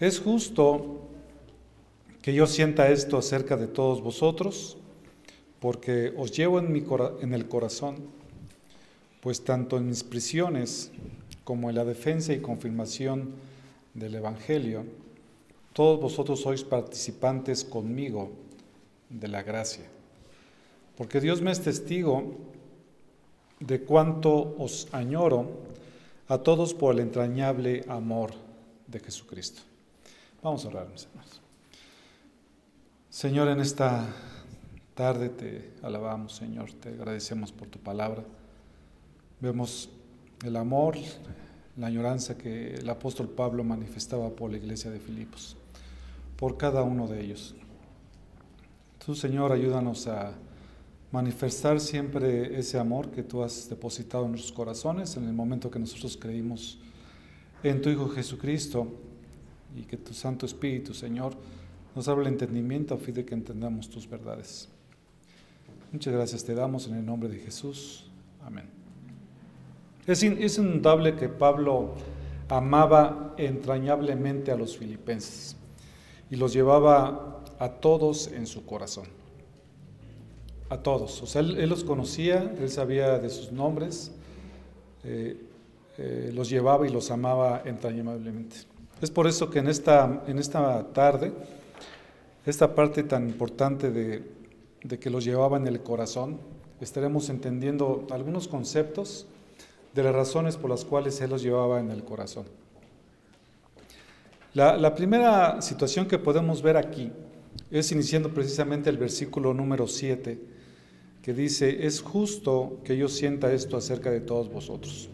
Es justo que yo sienta esto acerca de todos vosotros, porque os llevo en, mi en el corazón, pues tanto en mis prisiones como en la defensa y confirmación del Evangelio, todos vosotros sois participantes conmigo de la gracia. Porque Dios me es testigo de cuánto os añoro a todos por el entrañable amor de Jesucristo. Vamos a orar, mis hermanos. Señor, en esta tarde te alabamos, Señor, te agradecemos por tu palabra. Vemos el amor, la añoranza que el apóstol Pablo manifestaba por la iglesia de Filipos, por cada uno de ellos. Tú, Señor, ayúdanos a manifestar siempre ese amor que tú has depositado en nuestros corazones en el momento que nosotros creímos en tu Hijo Jesucristo y que tu Santo Espíritu, Señor, nos el entendimiento a fin de que entendamos tus verdades. Muchas gracias te damos en el nombre de Jesús. Amén. Es, es indudable que Pablo amaba entrañablemente a los filipenses y los llevaba a todos en su corazón. A todos. O sea, él, los conocía, él sabía de sus nombres, eh, eh, los llevaba y los amaba entrañablemente. Es por eso que en esta, en esta tarde, esta parte tan importante de, que los llevaba en el corazón, estaremos entendiendo algunos conceptos de las razones por las cuales Él los llevaba en el corazón. La, la, primera situación que podemos ver aquí es iniciando precisamente el versículo número 7, que dice, es justo que yo sienta esto acerca de todos vosotros,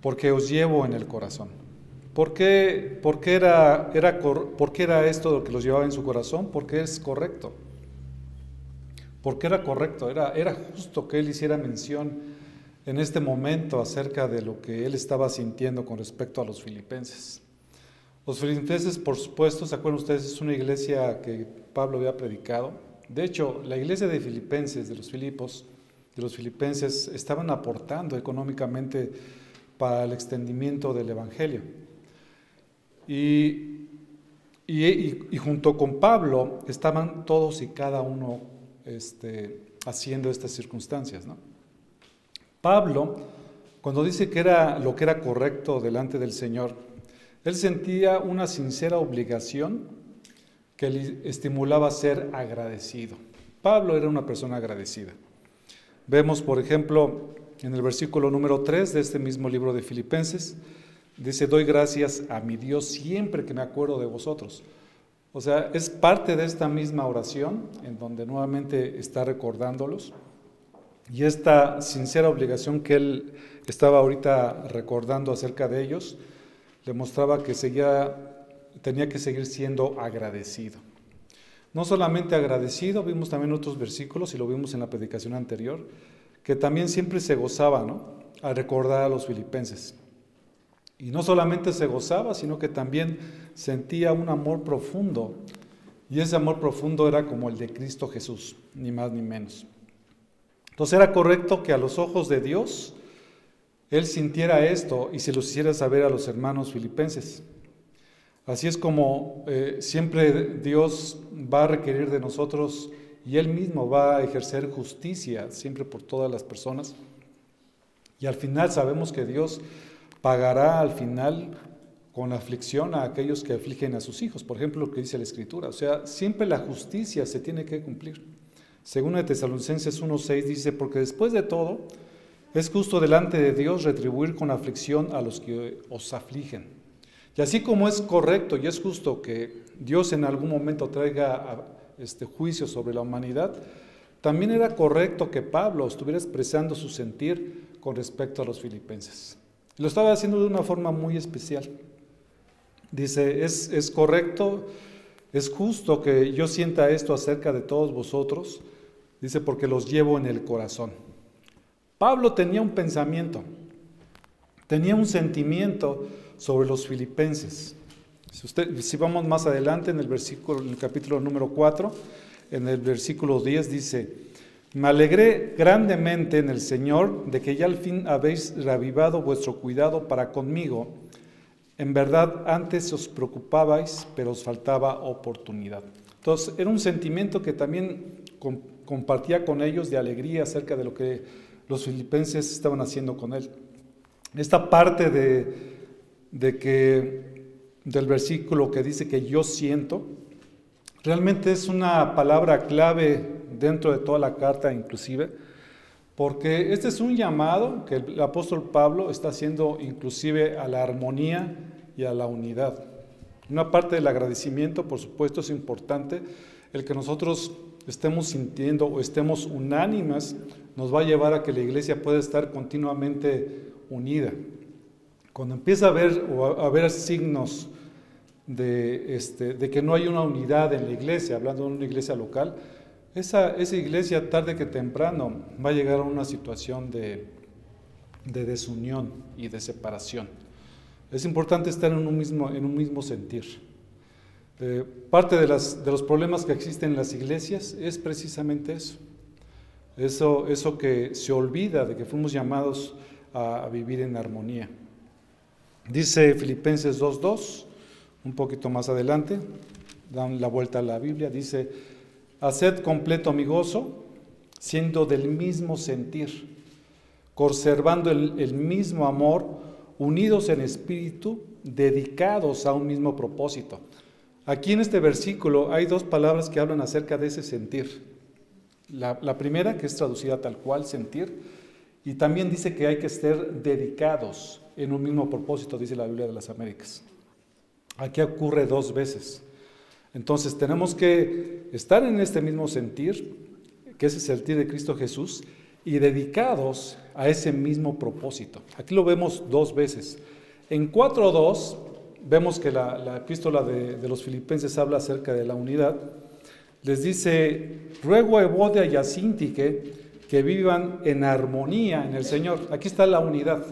porque os llevo en el corazón. ¿Por qué, por qué era, era, por qué era esto lo que los llevaba en su corazón? Porque es correcto. Porque era correcto, era, era justo que él hiciera mención en este momento acerca de lo que él estaba sintiendo con respecto a los filipenses. Los filipenses, por supuesto, ¿se acuerdan ustedes? Es una iglesia que Pablo había predicado. De hecho, la iglesia de filipenses, de los filipos, de los filipenses, estaban aportando económicamente para el extendimiento del Evangelio. Y, y, junto con Pablo estaban todos y cada uno este, haciendo estas circunstancias. ¿no? Pablo, cuando dice que era lo que era correcto delante del Señor, él sentía una sincera obligación que le estimulaba a ser agradecido. Pablo era una persona agradecida. Vemos, por ejemplo, en el versículo número 3 de este mismo libro de Filipenses, dice, doy gracias a mi Dios siempre que me acuerdo de vosotros. O sea, es parte de esta misma oración en donde nuevamente está recordándolos. Y esta sincera obligación que él estaba ahorita recordando acerca de ellos, le mostraba que seguía, tenía que seguir siendo agradecido. No solamente agradecido, vimos también otros versículos y lo vimos en la predicación anterior, que también siempre se gozaba ¿no? al recordar a los filipenses. Y no solamente se gozaba, sino que también sentía un amor profundo. Y ese amor profundo era como el de Cristo Jesús, ni más ni menos. Entonces era correcto que a los ojos de Dios Él sintiera esto y se lo hiciera saber a los hermanos filipenses. Así es como eh, siempre Dios va a requerir de nosotros y Él mismo va a ejercer justicia siempre por todas las personas. Y al final sabemos que Dios pagará al final con aflicción a aquellos que afligen a sus hijos. Por ejemplo, lo que dice la Escritura. O sea, siempre la justicia se tiene que cumplir. Según de Tesalonicenses 1.6 dice, porque después de todo, es justo delante de Dios retribuir con aflicción a los que os afligen. Y así como es correcto y es justo que Dios en algún momento traiga este juicio sobre la humanidad, también era correcto que Pablo estuviera expresando su sentir con respecto a los filipenses. Lo estaba haciendo de una forma muy especial. Dice, es, es correcto, es justo que yo sienta esto acerca de todos vosotros, Dice, porque los llevo en el corazón. Pablo tenía un pensamiento, tenía un sentimiento sobre los filipenses. Si, usted, si vamos más adelante en el versículo, en el capítulo número 4, en el versículo 10 dice, me alegré grandemente en el Señor de que ya al fin habéis reavivado vuestro cuidado para conmigo En verdad, antes os preocupabais, pero os faltaba oportunidad. Entonces, era un sentimiento que también compartía con ellos de alegría acerca de lo que los filipenses estaban haciendo con él. Esta parte de, de que del versículo que dice que yo siento, realmente es una palabra clave dentro de toda la carta inclusive, porque este es un llamado que el apóstol Pablo está haciendo inclusive a la armonía y a la unidad. Una parte del agradecimiento, por supuesto, es importante. El que nosotros estemos sintiendo o estemos unánimes nos va a llevar a que la iglesia pueda estar continuamente unida. Cuando empieza a haber, o a haber signos de, este, de que no hay una unidad en la iglesia, hablando de una iglesia local, esa, esa iglesia tarde que temprano va a llegar a una situación de, de desunión y de separación. Es importante estar en un mismo, en un mismo sentir. Eh, parte de, las, de, los problemas que existen en las iglesias es precisamente eso. Eso, eso que se olvida de que fuimos llamados a, a vivir en armonía. Dice Filipenses 2.2, un poquito más adelante, dan la vuelta a la Biblia, dice, haced completo mi gozo, siendo del mismo sentir, conservando el, mismo amor, unidos en espíritu, dedicados a un mismo propósito. Aquí en este versículo hay dos palabras que hablan acerca de ese sentir. La, la, primera, que es traducida tal cual, sentir, y también dice que hay que estar dedicados en un mismo propósito, dice la Biblia de las Américas. Aquí ocurre dos veces. Entonces tenemos que estar en este mismo sentir, que es el sentir de Cristo Jesús, y dedicados a ese mismo propósito. Aquí lo vemos dos veces. En 4.2 vemos que la, epístola de, los filipenses habla acerca de la unidad. Les dice, ruego a Evodia y a Sintique que vivan en armonía en el Señor. Aquí está la unidad.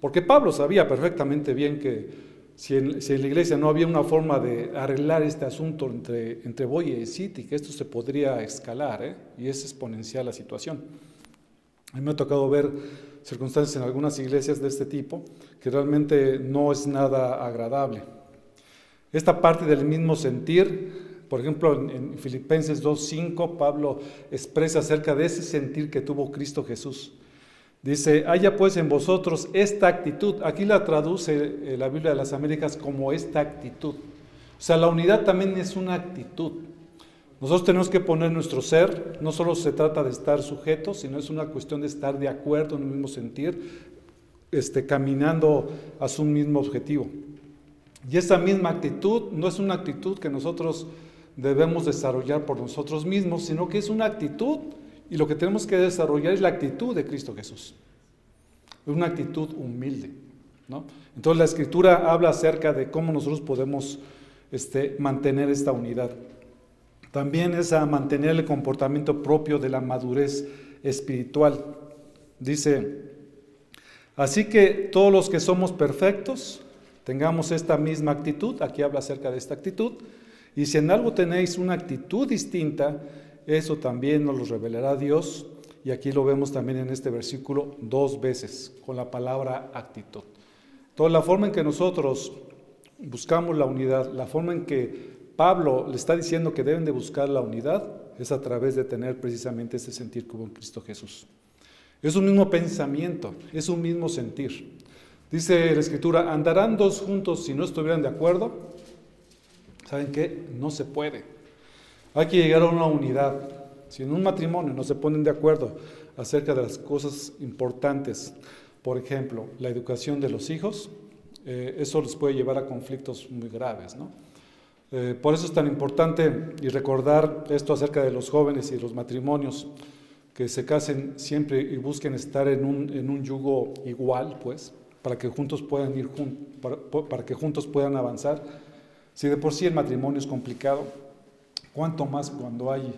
Porque Pablo sabía perfectamente bien que si en, la iglesia no había una forma de arreglar este asunto entre, entre Boya y Sintique, esto se podría escalar ¿eh? y es exponencial la situación. A mí me ha tocado ver circunstancias en algunas iglesias de este tipo que realmente no es nada agradable. Esta parte del mismo sentir, por ejemplo, en, Filipenses 2.5, Pablo expresa acerca de ese sentir que tuvo Cristo Jesús. Dice, haya pues en vosotros esta actitud. Aquí la traduce eh, la Biblia de las Américas como esta actitud. O sea, la unidad también es una actitud. Nosotros tenemos que poner nuestro ser, no solo se trata de estar sujetos, sino es una cuestión de estar de acuerdo en el mismo sentir, este, caminando hacia un mismo objetivo. Y esa misma actitud no es una actitud que nosotros debemos desarrollar por nosotros mismos, sino que es una actitud y lo que tenemos que desarrollar es la actitud de Cristo Jesús. Es una actitud humilde. ¿no? Entonces la escritura habla acerca de cómo nosotros podemos este, mantener esta unidad. También es a mantener el comportamiento propio de la madurez espiritual. Dice, así que todos los que somos perfectos, tengamos esta misma actitud, aquí habla acerca de esta actitud, y si en algo tenéis una actitud distinta, eso también nos lo revelará Dios, y aquí lo vemos también en este versículo dos veces, con la palabra actitud. Toda la forma en que nosotros buscamos la unidad, la forma en que Pablo le está diciendo que deben de buscar la unidad es a través de tener precisamente ese sentir como en Cristo Jesús. Es un mismo pensamiento, es un mismo sentir. Dice la Escritura, andarán dos juntos si no estuvieran de acuerdo. ¿Saben qué? No se puede. Hay que llegar a una unidad. Si en un matrimonio no se ponen de acuerdo acerca de las cosas importantes, por ejemplo, la educación de los hijos, eh, eso les puede llevar a conflictos muy graves, ¿no? Eh, por eso es tan importante y recordar esto acerca de los jóvenes y los matrimonios, que se casen siempre y busquen estar en un, en un yugo igual, pues, para que juntos puedan ir para, para que juntos puedan avanzar. Si de por sí el matrimonio es complicado, cuánto más cuando hay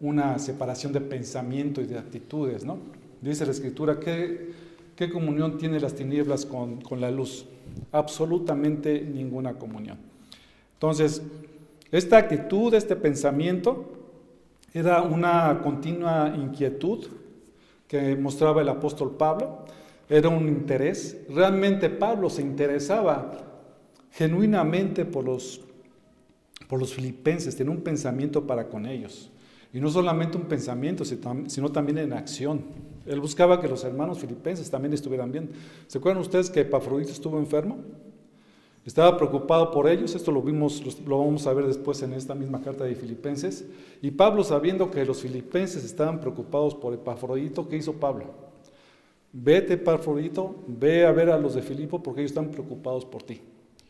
una separación de pensamiento y de actitudes, ¿no? Dice la Escritura, ¿qué, qué comunión tiene las tinieblas con, con la luz? Absolutamente ninguna comunión. Entonces, esta actitud, este pensamiento, era una continua inquietud que mostraba el apóstol Pablo, era un interés. Realmente Pablo se interesaba genuinamente por los, por los filipenses, tenía un pensamiento para con ellos. Y no solamente un pensamiento, sino también en acción. Él buscaba que los hermanos filipenses también estuvieran bien. ¿Se acuerdan ustedes que Epafrodito estuvo enfermo? Estaba preocupado por ellos, esto lo vimos, lo vamos a ver después en esta misma carta de Filipenses. Y Pablo, sabiendo que los filipenses estaban preocupados por Epafrodito, ¿qué hizo Pablo? Vete, Epafrodito, ve a ver a los de Filipo porque ellos están preocupados por ti.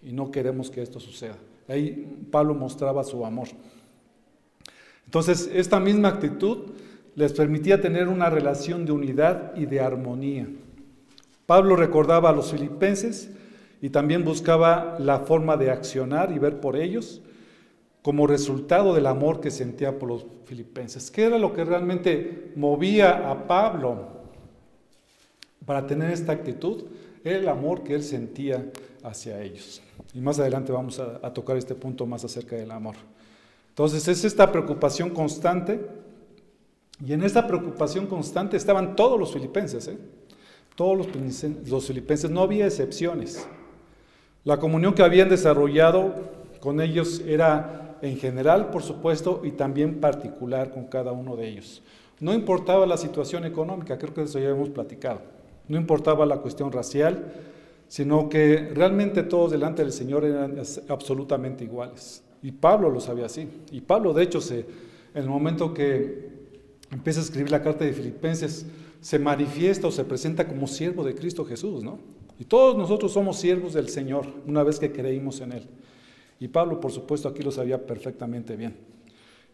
Y no queremos que esto suceda. Ahí Pablo mostraba su amor. Entonces, esta misma actitud les permitía tener una relación de unidad y de armonía. Pablo recordaba a los filipenses y también buscaba la forma de accionar y ver por ellos como resultado del amor que sentía por los filipenses. ¿Qué era lo que realmente movía a Pablo para tener esta actitud? Era el amor que él sentía hacia ellos. Y más adelante vamos a, tocar este punto más acerca del amor. Entonces es esta preocupación constante y en esta preocupación constante estaban todos los filipenses, ¿eh? todos los, filipenses, no había excepciones. La comunión que habían desarrollado con ellos era en general, por supuesto, y también particular con cada uno de ellos. No importaba la situación económica, creo que eso ya hemos platicado. No importaba la cuestión racial, sino que realmente todos delante del Señor eran absolutamente iguales. Y Pablo lo sabía así. Y Pablo, de hecho, en el momento que empieza a escribir la carta de Filipenses, se manifiesta o se presenta como siervo de Cristo Jesús, ¿no? Y todos nosotros somos siervos del Señor una vez que creímos en Él. Y Pablo, por supuesto, aquí lo sabía perfectamente bien.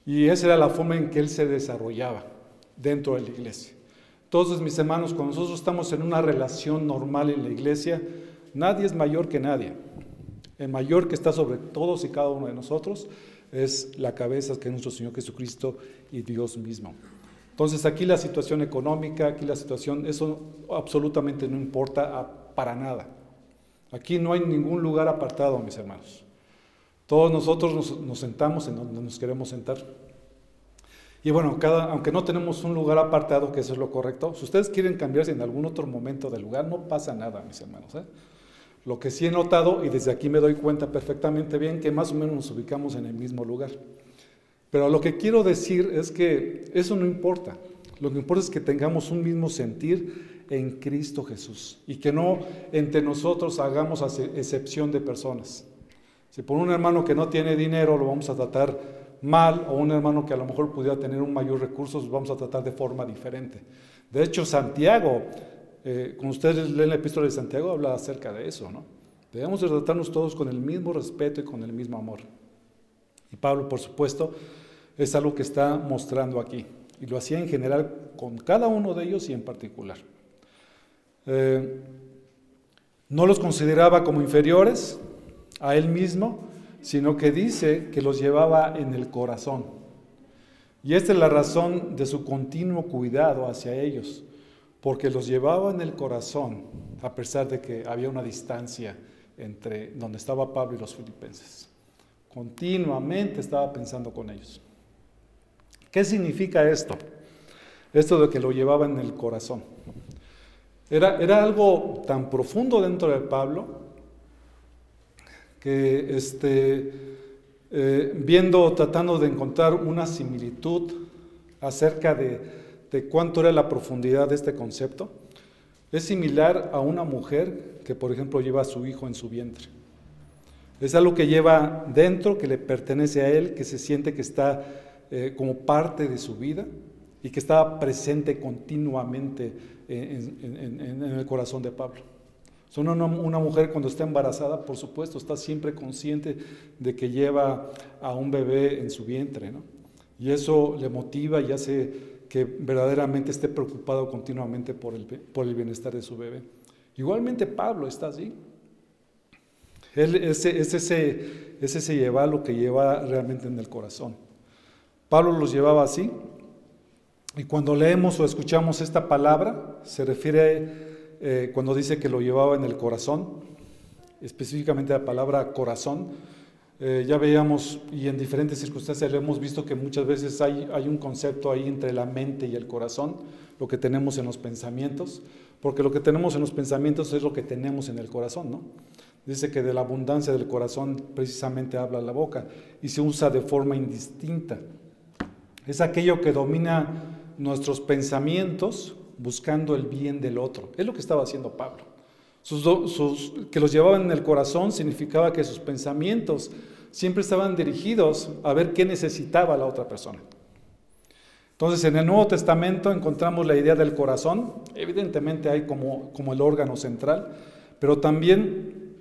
Y esa era la forma en que Él se desarrollaba dentro de la iglesia. Entonces, mis hermanos, cuando nosotros estamos en una relación normal en la iglesia, nadie es mayor que nadie. El mayor que está sobre todos y cada uno de nosotros es la cabeza que es nuestro Señor Jesucristo y Dios mismo. Entonces aquí la situación económica, aquí la situación, eso absolutamente no importa para nada. Aquí no hay ningún lugar apartado, mis hermanos. Todos nosotros nos, nos sentamos en donde nos queremos sentar. Y bueno, aunque no tenemos un lugar apartado, que eso es lo correcto, si ustedes quieren cambiarse en algún otro momento del lugar, no pasa nada, mis hermanos. ¿eh? Lo que sí he notado, y desde aquí me doy cuenta perfectamente bien, que más o menos nos ubicamos en el mismo lugar. Pero lo que quiero decir es que eso no importa. Lo que importa es que tengamos un mismo sentir en Cristo Jesús y que no entre nosotros hagamos excepción de personas. Si por un hermano que no tiene dinero lo vamos a tratar mal o un hermano que a lo mejor pudiera tener un mayor recurso, lo vamos a tratar de forma diferente. De hecho, Santiago eh, cuando ustedes leen la epístola de Santiago, habla acerca de eso, ¿no? Debemos de tratarnos todos con el mismo respeto y con el mismo amor. Y Pablo, por supuesto, es algo que está mostrando aquí. Y lo hacía en general con cada uno de ellos y en particular. Eh, no los consideraba como inferiores a él mismo, sino que dice que los llevaba en el corazón. Y esta es la razón de su continuo cuidado hacia ellos porque los llevaba en el corazón, a pesar de que había una distancia entre donde estaba Pablo y los filipenses. Continuamente estaba pensando con ellos. ¿Qué significa esto? Esto de que lo llevaba en el corazón. Era, era algo tan profundo dentro de Pablo que este, eh, viendo, tratando de encontrar una similitud acerca de, de cuánto era la profundidad de este concepto, es similar a una mujer que, por ejemplo, lleva a su hijo en su vientre. Es algo que lleva dentro, que le pertenece a él, que se siente que está eh, como parte de su vida y que está presente continuamente en, el corazón de Pablo. Son una, mujer cuando está embarazada, por supuesto, está siempre consciente de que lleva a un bebé en su vientre, ¿no? Y eso le motiva y hace que verdaderamente esté preocupado continuamente por el, por el bienestar de su bebé. Igualmente Pablo está así. Él es, es, ese, es ese llevar lo que lleva realmente en el corazón. Pablo los llevaba así. Y cuando leemos o escuchamos esta palabra, se refiere eh, cuando dice que lo llevaba en el corazón, específicamente la palabra corazón, eh, ya veíamos y en diferentes circunstancias hemos visto que muchas veces hay, hay un concepto ahí entre la mente y el corazón, lo que tenemos en los pensamientos, porque lo que tenemos en los pensamientos es lo que tenemos en el corazón, ¿no? Dice que de la abundancia del corazón precisamente habla la boca y se usa de forma indistinta. Es aquello que domina nuestros pensamientos buscando el bien del otro. Es lo que estaba haciendo Pablo. Que los llevaban en el corazón significaba que sus pensamientos siempre estaban dirigidos a ver qué necesitaba la otra persona. Entonces, en el Nuevo Testamento encontramos la idea del corazón, evidentemente hay como, como el órgano central, pero también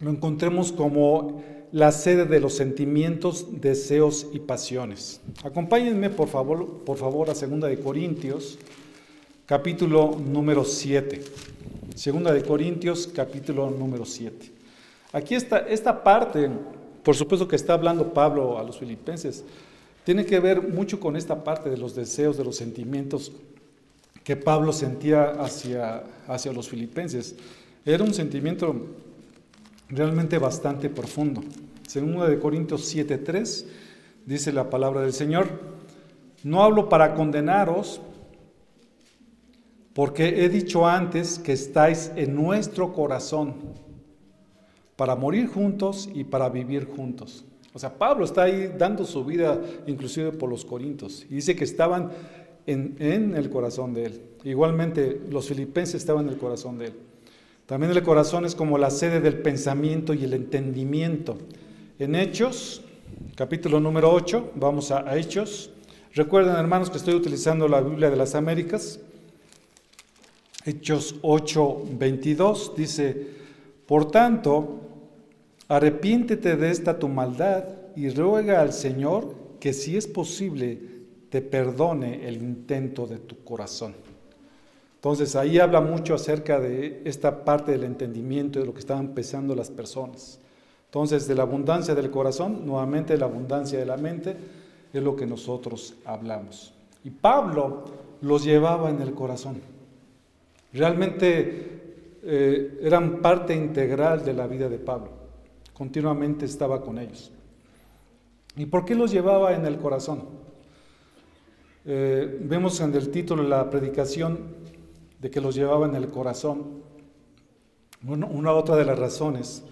lo encontremos como la sede de los sentimientos, deseos y pasiones. Acompáñenme por favor, por favor a 2 de Corintios, capítulo número 7. Segunda de Corintios, capítulo número 7. Aquí está esta parte, por supuesto que está hablando Pablo a los filipenses, tiene que ver mucho con esta parte de los deseos, de los sentimientos que Pablo sentía hacia, hacia los filipenses. Era un sentimiento realmente bastante profundo. Segunda de Corintios 7:3 dice la palabra del Señor, no hablo para condenaros, porque he dicho antes que estáis en nuestro corazón para morir juntos y para vivir juntos. O sea, Pablo está ahí dando su vida inclusive por los corintios y dice que estaban en, el corazón de él. Igualmente los filipenses estaban en el corazón de él. También el corazón es como la sede del pensamiento y el entendimiento. En Hechos, capítulo número 8, vamos a Hechos. Recuerden hermanos que estoy utilizando la Biblia de las Américas. Hechos 8, 22 dice, por tanto, arrepiéntete de esta tu maldad y ruega al Señor que si es posible te perdone el intento de tu corazón. Entonces ahí habla mucho acerca de esta parte del entendimiento de lo que estaban pensando las personas. Entonces de la abundancia del corazón, nuevamente la abundancia de la mente, es lo que nosotros hablamos. Y Pablo los llevaba en el corazón. Realmente eh, eran parte integral de la vida de Pablo. Continuamente estaba con ellos. ¿Y por qué los llevaba en el corazón? Eh, vemos en el título de la predicación de que los llevaba en el corazón. una otra de las razones,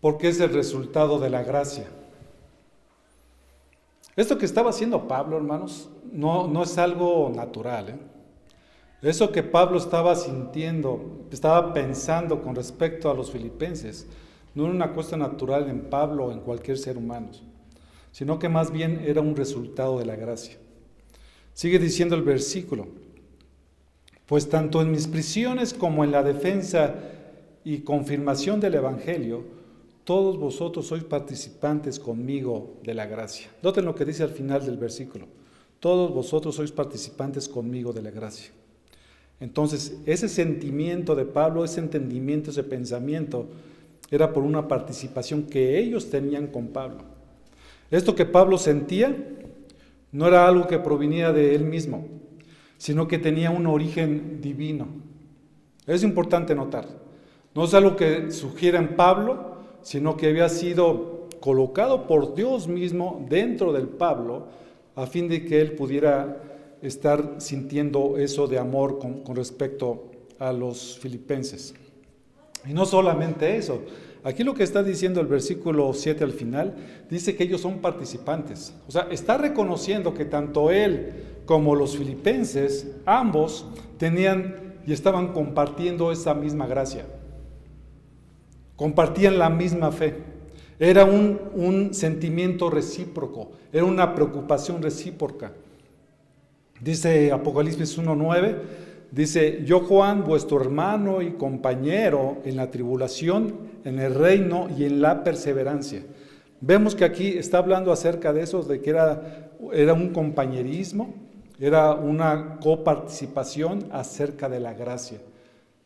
porque es el resultado de la gracia. Esto que estaba haciendo Pablo, hermanos, no, no es algo natural. ¿eh? Eso que Pablo estaba sintiendo, estaba pensando con respecto a los filipenses, no era una cosa natural en Pablo o en cualquier ser humano, sino que más bien era un resultado de la gracia. Sigue diciendo el versículo, pues tanto en mis prisiones como en la defensa y confirmación del Evangelio, todos vosotros sois participantes conmigo de la gracia. Noten lo que dice al final del versículo, todos vosotros sois participantes conmigo de la gracia. Entonces, ese sentimiento de Pablo, ese entendimiento, ese pensamiento, era por una participación que ellos tenían con Pablo. Esto que Pablo sentía no era algo que provenía de él mismo, sino que tenía un origen divino. Es importante notar. No es algo que sugiera en Pablo, sino que había sido colocado por Dios mismo dentro del Pablo a fin de que él pudiera estar sintiendo eso de amor con, respecto a los filipenses. Y no solamente eso, aquí lo que está diciendo el versículo 7 al final, dice que ellos son participantes. O sea, está reconociendo que tanto él como los filipenses, ambos tenían y estaban compartiendo esa misma gracia. Compartían la misma fe. Era un, un sentimiento recíproco, era una preocupación recíproca. Dice Apocalipsis 1.9, dice, yo Juan, vuestro hermano y compañero en la tribulación, en el reino y en la perseverancia. Vemos que aquí está hablando acerca de eso, de que era, era un compañerismo, era una coparticipación acerca de la gracia.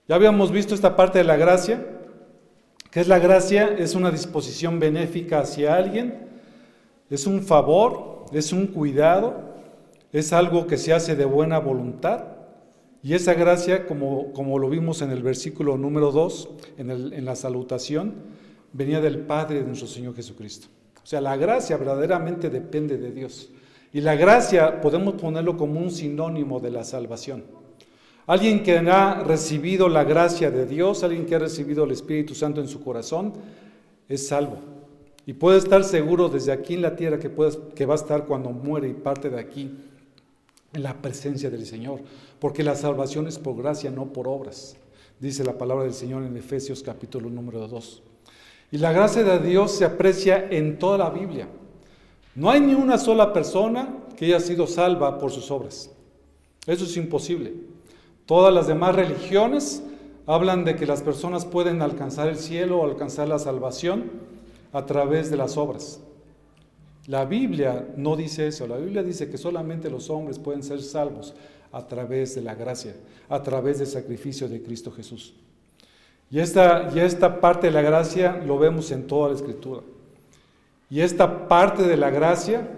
Ya habíamos visto esta parte de la gracia, que es la gracia, es una disposición benéfica hacia alguien, es un favor, es un cuidado, es algo que se hace de buena voluntad. Y esa gracia, como, como lo vimos en el versículo número 2, en, en la salutación, venía del Padre de nuestro Señor Jesucristo. O sea, la gracia verdaderamente depende de Dios. Y la gracia podemos ponerlo como un sinónimo de la salvación. Alguien que ha recibido la gracia de Dios, alguien que ha recibido el Espíritu Santo en su corazón, es salvo. Y puede estar seguro desde aquí en la tierra que, que va a estar cuando muere y parte de aquí la presencia del Señor. Porque la salvación es por gracia, no por obras. Dice la palabra del Señor en Efesios capítulo número 2. Y la gracia de Dios se aprecia en toda la Biblia. No hay ni una sola persona que haya sido salva por sus obras. Eso es imposible. Todas las demás religiones hablan de que las personas pueden alcanzar el cielo o alcanzar la salvación a través de las obras. La Biblia no dice eso, la Biblia dice que solamente los hombres pueden ser salvos a través de la gracia, a través del sacrificio de Cristo Jesús. Y esta, y esta parte de la gracia lo vemos en toda la escritura. Y esta parte de la gracia,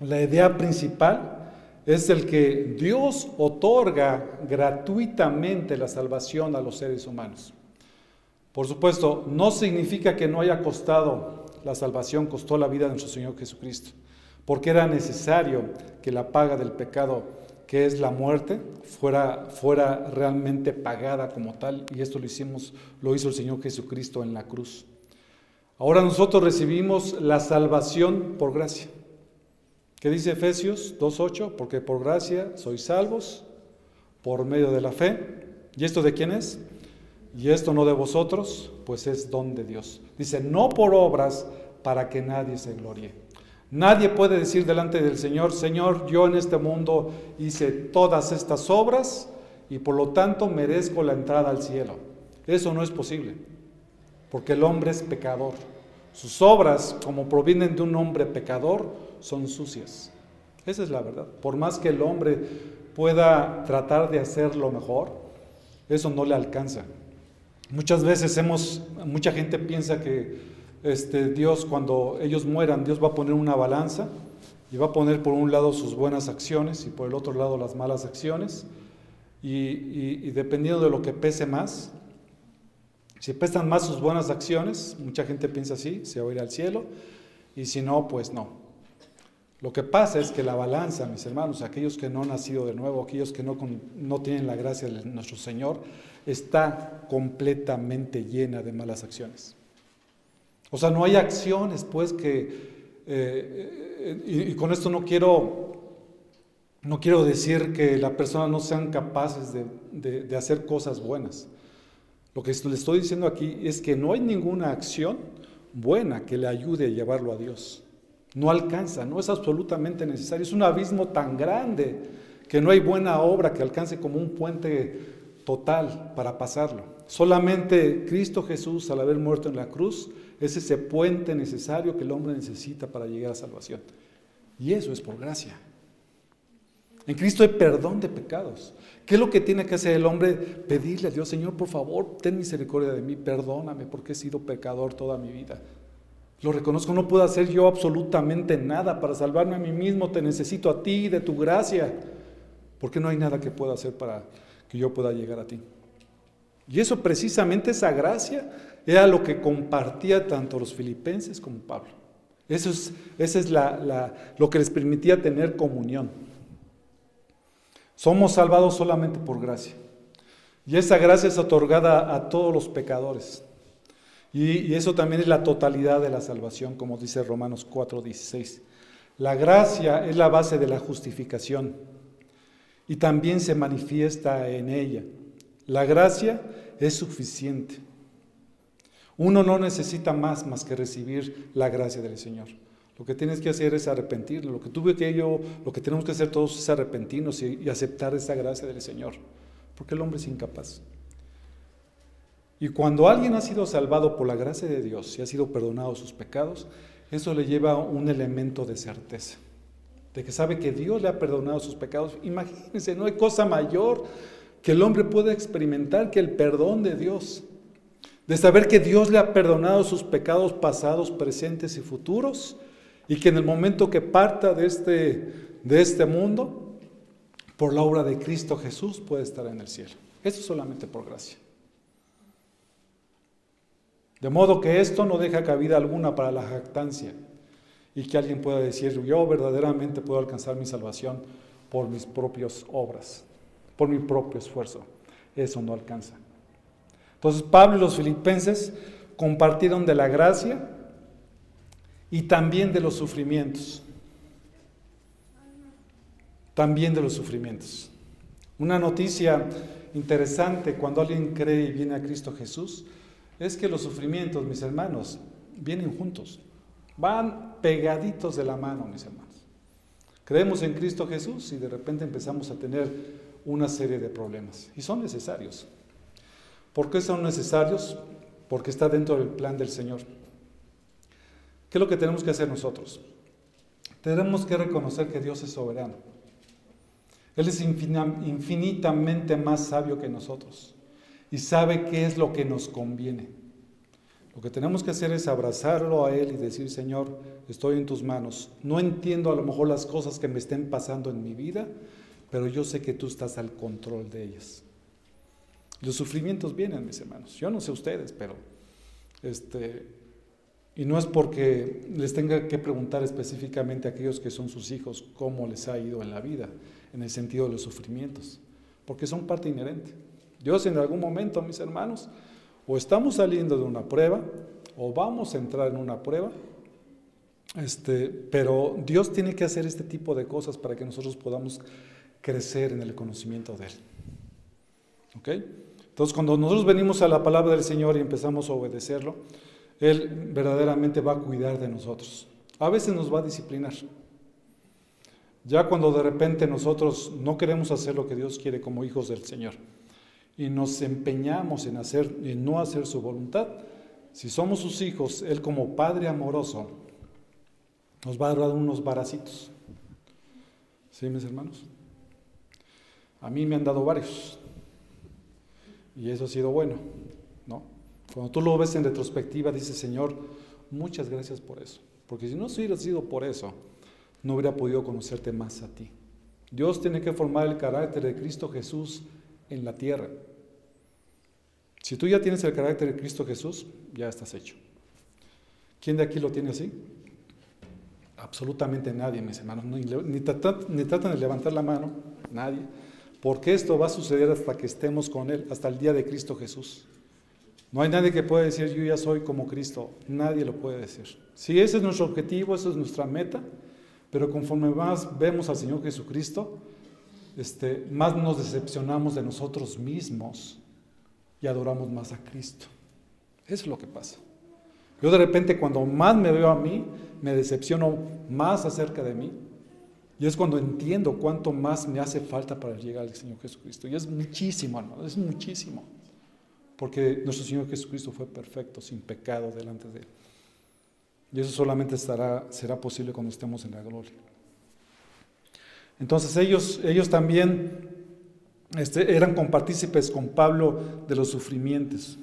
la idea principal, es el que Dios otorga gratuitamente la salvación a los seres humanos. Por supuesto, no significa que no haya costado la salvación, costó la vida de nuestro Señor Jesucristo, porque era necesario que la paga del pecado, que es la muerte, fuera, fuera realmente pagada como tal, y esto lo hicimos, lo hizo el Señor Jesucristo en la cruz. Ahora nosotros recibimos la salvación por gracia. ¿Qué dice Efesios 2.8? Porque por gracia sois salvos por medio de la fe. ¿Y esto de quién es? Y esto no de vosotros, pues es don de Dios. Dice, no por obras para que nadie se glorie. Nadie puede decir delante del Señor, Señor, yo en este mundo hice todas estas obras y por lo tanto merezco la entrada al cielo. Eso no es posible, porque el hombre es pecador. Sus obras, como provienen de un hombre pecador, son sucias. Esa es la verdad. Por más que el hombre pueda tratar de hacer lo mejor, eso no le alcanza. Muchas veces hemos, mucha gente piensa que este, Dios cuando ellos mueran, Dios va a poner una balanza y va a poner por un lado sus buenas acciones y por el otro lado las malas acciones. Y, dependiendo de lo que pese más, si pesan más sus buenas acciones, mucha gente piensa así, se va a ir al cielo, y si no, pues no. Lo que pasa es que la balanza, mis hermanos, aquellos que no han nacido de nuevo, aquellos que no, no tienen la gracia de nuestro Señor, está completamente llena de malas acciones. O sea, no hay acciones, pues, que... Eh, y, con esto no quiero, no quiero decir que la persona no sean capaces de, de hacer cosas buenas. Lo que le estoy diciendo aquí es que no hay ninguna acción buena que le ayude a llevarlo a Dios. No alcanza, no es absolutamente necesario. Es un abismo tan grande que no hay buena obra que alcance como un puente total para pasarlo. Solamente Cristo Jesús, al haber muerto en la cruz, es ese puente necesario que el hombre necesita para llegar a salvación. Y eso es por gracia. En Cristo hay perdón de pecados. ¿Qué es lo que tiene que hacer el hombre? Pedirle a Dios, Señor, por favor, ten misericordia de mí, perdóname porque he sido pecador toda mi vida. Lo reconozco, no puedo hacer yo absolutamente nada para salvarme a mí mismo, te necesito a ti, de tu gracia, porque no hay nada que pueda hacer para que yo pueda llegar a ti. Y eso precisamente, esa gracia, era lo que compartía tanto los filipenses como Pablo. Eso es, esa es lo que les permitía tener comunión. Somos salvados solamente por gracia. Y esa gracia es otorgada a todos los pecadores. Y, eso también es la totalidad de la salvación, como dice Romanos 4:16. La gracia es la base de la justificación y también se manifiesta en ella. La gracia es suficiente. Uno no necesita más más que recibir la gracia del Señor. Lo que tienes que hacer es arrepentirlo. Lo que tuve que yo, lo que tenemos que hacer todos es arrepentirnos y, y aceptar esa gracia del Señor. Porque el hombre es incapaz. Y cuando alguien ha sido salvado por la gracia de Dios y ha sido perdonado sus pecados, eso le lleva un elemento de certeza de que sabe que Dios le ha perdonado sus pecados. Imagínense, no hay cosa mayor que el hombre pueda experimentar que el perdón de Dios. De saber que Dios le ha perdonado sus pecados pasados, presentes y futuros, y que en el momento que parta de este, de este mundo, por la obra de Cristo Jesús, puede estar en el cielo. Eso solamente por gracia. De modo que esto no deja cabida alguna para la jactancia y que alguien pueda decir, yo verdaderamente puedo alcanzar mi salvación por mis propias obras. por mi propio esfuerzo. Eso no alcanza. Entonces Pablo y los filipenses compartieron de la gracia y también de los sufrimientos. También de los sufrimientos. Una noticia interesante cuando alguien cree y viene a Cristo Jesús es que los sufrimientos, mis hermanos, vienen juntos. Van pegaditos de la mano, mis hermanos. Creemos en Cristo Jesús y de repente empezamos a tener una serie de problemas. Y son necesarios. ¿Por qué son necesarios? Porque está dentro del plan del Señor. ¿Qué es lo que tenemos que hacer nosotros? Tenemos que reconocer que Dios es soberano. Él es infinitamente más sabio que nosotros y sabe qué es lo que nos conviene. Lo que tenemos que hacer es abrazarlo a Él y decir, Señor, estoy en tus manos. No entiendo a lo mejor las cosas que me estén pasando en mi vida, pero yo sé que tú estás al control de ellas. Los sufrimientos vienen, mis hermanos. Yo no sé ustedes, pero este, y no es porque les tenga que preguntar específicamente a aquellos que son sus hijos cómo les ha ido en la vida, en el sentido de los sufrimientos, porque son parte inherente. Dios en algún momento, mis hermanos, o estamos saliendo de una prueba, o vamos a entrar en una prueba, este, pero Dios tiene que hacer este tipo de cosas para que nosotros podamos crecer en el conocimiento de Él. ¿Ok? Entonces, cuando nosotros venimos a la palabra del Señor y empezamos a obedecerlo, Él verdaderamente va a cuidar de nosotros. A veces nos va a disciplinar. Ya cuando de repente nosotros no queremos hacer lo que Dios quiere como hijos del Señor, y nos empeñamos en, hacer, en no hacer su voluntad, si somos sus hijos, Él como Padre amoroso nos va a dar unos baracitos. ¿Sí, mis hermanos? A mí me han dado varios. Y eso ha sido bueno, ¿no? Cuando tú lo ves en retrospectiva, dices, Señor, muchas gracias por eso. Porque si no hubiera sido por eso, no hubiera podido conocerte más a ti. Dios tiene que formar el carácter de Cristo Jesús en la tierra. Si tú ya tienes el carácter de Cristo Jesús, ya estás hecho. ¿Quién de aquí lo tiene así? Absolutamente nadie, mis hermanos. Ni, tratan, de levantar la mano, nadie. Porque esto va a suceder hasta que estemos con Él, hasta el día de Cristo Jesús. No hay nadie que pueda decir, yo ya soy como Cristo. Nadie lo puede decir. Si ese es nuestro objetivo, esa es nuestra meta, pero conforme más vemos al Señor Jesucristo, este, más nos decepcionamos de nosotros mismos y adoramos más a Cristo. Eso es lo que pasa. Yo de repente cuando más me veo a mí, me decepciono más acerca de mí. Y es cuando entiendo cuánto más me hace falta para llegar al Señor Jesucristo. Y es muchísimo, hermano, es muchísimo. Porque nuestro Señor Jesucristo fue perfecto, sin pecado delante de Él. Y eso solamente será posible cuando estemos en la gloria. Entonces ellos, ellos también este, eran compartícipes con Pablo de los sufrimientos.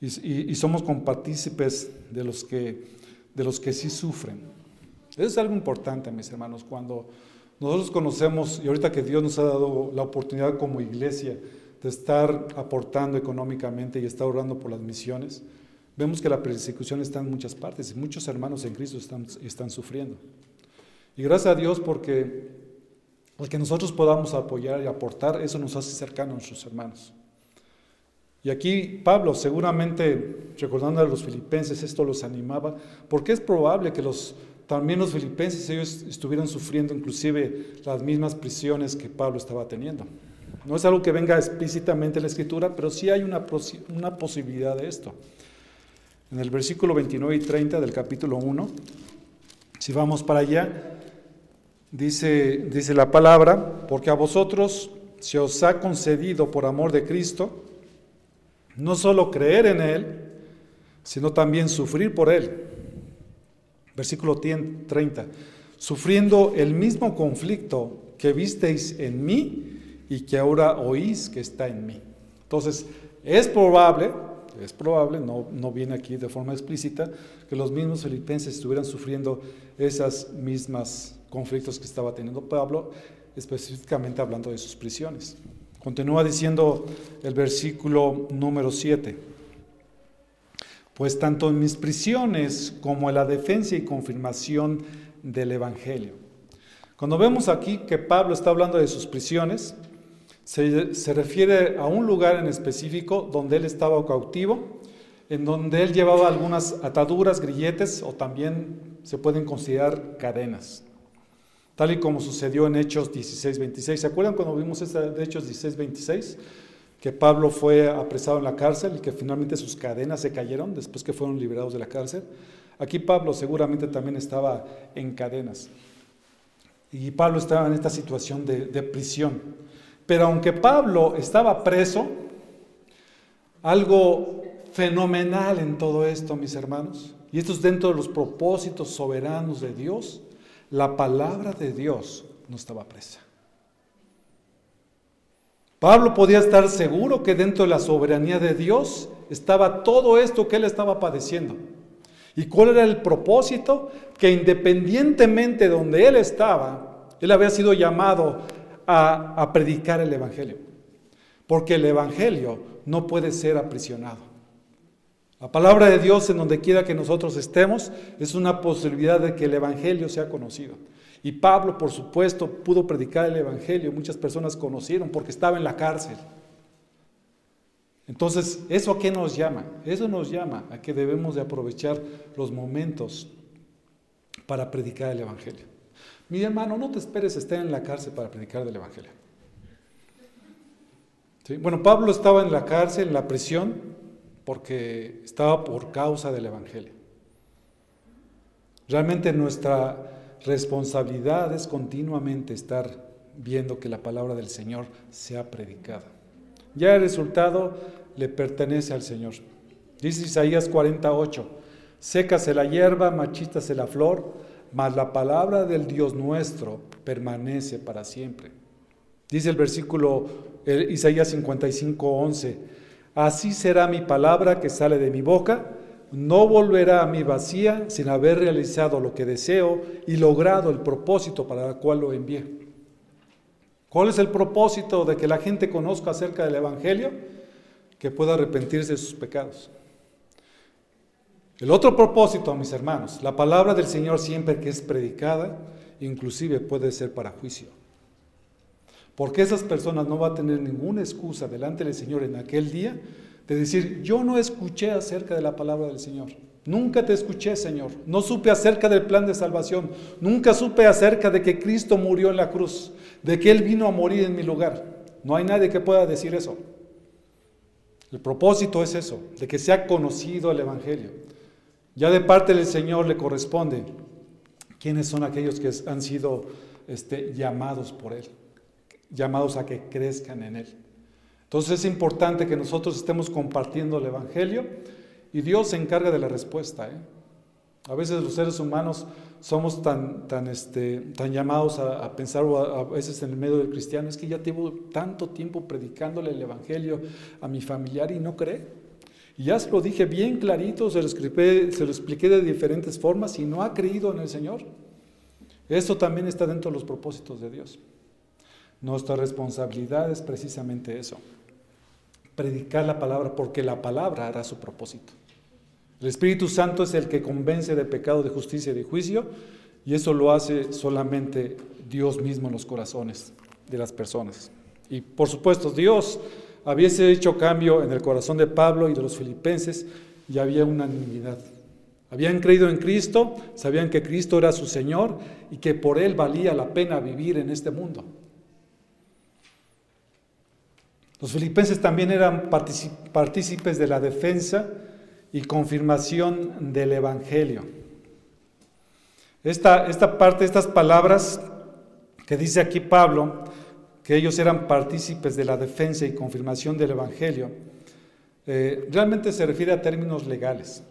Y, somos compartícipes de los, que, de los que sí sufren. Eso es algo importante, mis hermanos, cuando nosotros conocemos, y ahorita que Dios nos ha dado la oportunidad como iglesia de estar aportando económicamente y estar orando por las misiones, vemos que la persecución está en muchas partes y muchos hermanos en Cristo están, están sufriendo. Y gracias a Dios porque el que nosotros podamos apoyar y aportar, eso nos hace cercanos a nuestros hermanos. Y aquí Pablo, seguramente recordando a los filipenses, esto los animaba, porque es probable que los, también los filipenses ellos estuvieran sufriendo inclusive las mismas prisiones que Pablo estaba teniendo. No es algo que venga explícitamente en la escritura, pero sí hay una, una posibilidad de esto. En el versículo 29 y 30 del capítulo 1, si vamos para allá, Dice, dice la palabra, porque a vosotros se os ha concedido por amor de Cristo, no solo creer en Él, sino también sufrir por Él. Versículo 30. Sufriendo el mismo conflicto que visteis en mí y que ahora oís que está en mí. Entonces, es probable, es probable, no, no viene aquí de forma explícita, que los mismos filipenses estuvieran sufriendo esas mismas conflictos que estaba teniendo Pablo, específicamente hablando de sus prisiones. Continúa diciendo el versículo número 7. Pues tanto en mis prisiones como en la defensa y confirmación del Evangelio. Cuando vemos aquí que Pablo está hablando de sus prisiones, se, refiere a un lugar en específico donde él estaba cautivo, en donde él llevaba algunas ataduras, grilletes o también se pueden considerar cadenas, tal y como sucedió en Hechos 16, 26. ¿Se acuerdan cuando vimos esta de Hechos 16, 26? Que Pablo fue apresado en la cárcel y que finalmente sus cadenas se cayeron después que fueron liberados de la cárcel. Aquí Pablo seguramente también estaba en cadenas. Y Pablo estaba en esta situación de, de prisión. Pero aunque Pablo estaba preso, algo fenomenal en todo esto, mis hermanos, y esto es dentro de los propósitos soberanos de Dios, la palabra de Dios no estaba presa. Pablo podía estar seguro que dentro de la soberanía de Dios estaba todo esto que él estaba padeciendo. ¿Y cuál era el propósito? Que independientemente de donde él estaba, él había sido llamado a, predicar el Evangelio. Porque el Evangelio no puede ser aprisionado. La palabra de Dios en donde quiera que nosotros estemos es una posibilidad de que el Evangelio sea conocido. Y Pablo, por supuesto, pudo predicar el Evangelio. Muchas personas conocieron porque estaba en la cárcel. Entonces, ¿eso a qué nos llama? Eso nos llama a que debemos de aprovechar los momentos para predicar el Evangelio. Mi hermano, no te esperes estar en la cárcel para predicar del Evangelio. Bueno, Pablo estaba en la cárcel, en la prisión, porque estaba por causa del Evangelio. Realmente nuestra responsabilidad es continuamente estar viendo que la palabra del Señor sea predicada. Ya el resultado le pertenece al Señor. Dice Isaías 48, sécase la hierba, machítase la flor, mas la palabra del Dios nuestro permanece para siempre. Dice el versículo Isaías 55, 11, así será mi palabra que sale de mi boca, no volverá a mi vacía sin haber realizado lo que deseo y logrado el propósito para el cual lo envié. ¿Cuál es el propósito de que la gente conozca acerca del Evangelio? Que pueda arrepentirse de sus pecados. El otro propósito, mis hermanos, la palabra del Señor siempre que es predicada, inclusive puede ser para juicio. Porque esas personas no van a tener ninguna excusa delante del Señor en aquel día de decir, yo no escuché acerca de la palabra del Señor. Nunca te escuché, Señor. No supe acerca del plan de salvación. Nunca supe acerca de que Cristo murió en la cruz, de que Él vino a morir en mi lugar. No hay nadie que pueda decir eso. El propósito es eso, de que sea conocido el Evangelio. Ya de parte del Señor le corresponde quiénes son aquellos que han sido este, llamados por Él, llamados a que crezcan en Él. Entonces es importante que nosotros estemos compartiendo el Evangelio y Dios se encarga de la respuesta. ¿eh? A veces los seres humanos somos tan, tan, este, tan llamados a, pensar, o a, veces en el medio del cristiano, es que ya tengo tanto tiempo predicándole el Evangelio a mi familiar y no cree. Y ya se lo dije bien clarito, se lo, expliqué, se lo expliqué de diferentes formas y no ha creído en el Señor. Eso también está dentro de los propósitos de Dios. Nuestra responsabilidad es precisamente eso, predicar la palabra porque la palabra hará su propósito. El Espíritu Santo es el que convence de pecado, de justicia y de juicio y eso lo hace solamente Dios mismo en los corazones de las personas. Y por supuesto, Dios Habiese hecho cambio en el corazón de Pablo y de los filipenses y había unanimidad. Habían creído en Cristo, sabían que Cristo era su Señor y que por Él valía la pena vivir en este mundo. Los filipenses también eran partícipes de la defensa y confirmación del Evangelio. Esta, esta parte, estas palabras que dice aquí Pablo, que ellos eran partícipes de la defensa y confirmación del Evangelio, eh, realmente se refiere a términos legales.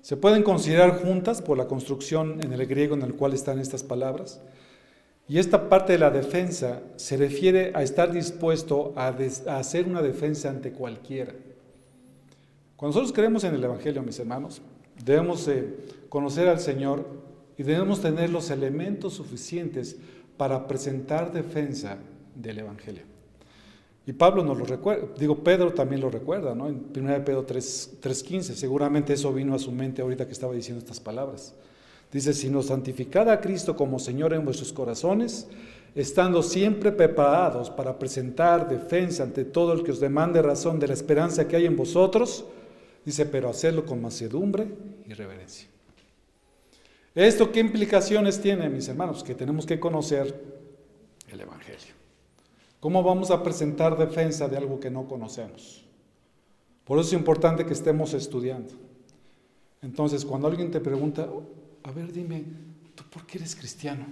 Se pueden considerar juntas por la construcción en el griego en el cual están estas palabras. Y esta parte de la defensa se refiere a estar dispuesto a, hacer una defensa ante cualquiera. Cuando nosotros creemos en el Evangelio, mis hermanos, debemos conocer al Señor y debemos tener los elementos suficientes para presentar defensa del Evangelio. Y Pablo nos lo recuerda, digo, Pedro también lo recuerda, ¿no? En 1 Pedro 3.15, seguramente eso vino a su mente ahorita que estaba diciendo estas palabras. Dice, si nos santificad a Cristo como Señor en vuestros corazones estando siempre preparados para presentar defensa ante todo el que os demande razón de la esperanza que hay en vosotros, dice, pero hacerlo con macedumbre y reverencia. ¿Esto qué implicaciones tiene, mis hermanos? Que tenemos que conocer el Evangelio. ¿Cómo vamos a presentar defensa de algo que no conocemos? Por eso es importante que estemos estudiando. Entonces, cuando alguien te pregunta, a ver, dime, ¿tú por qué eres cristiano?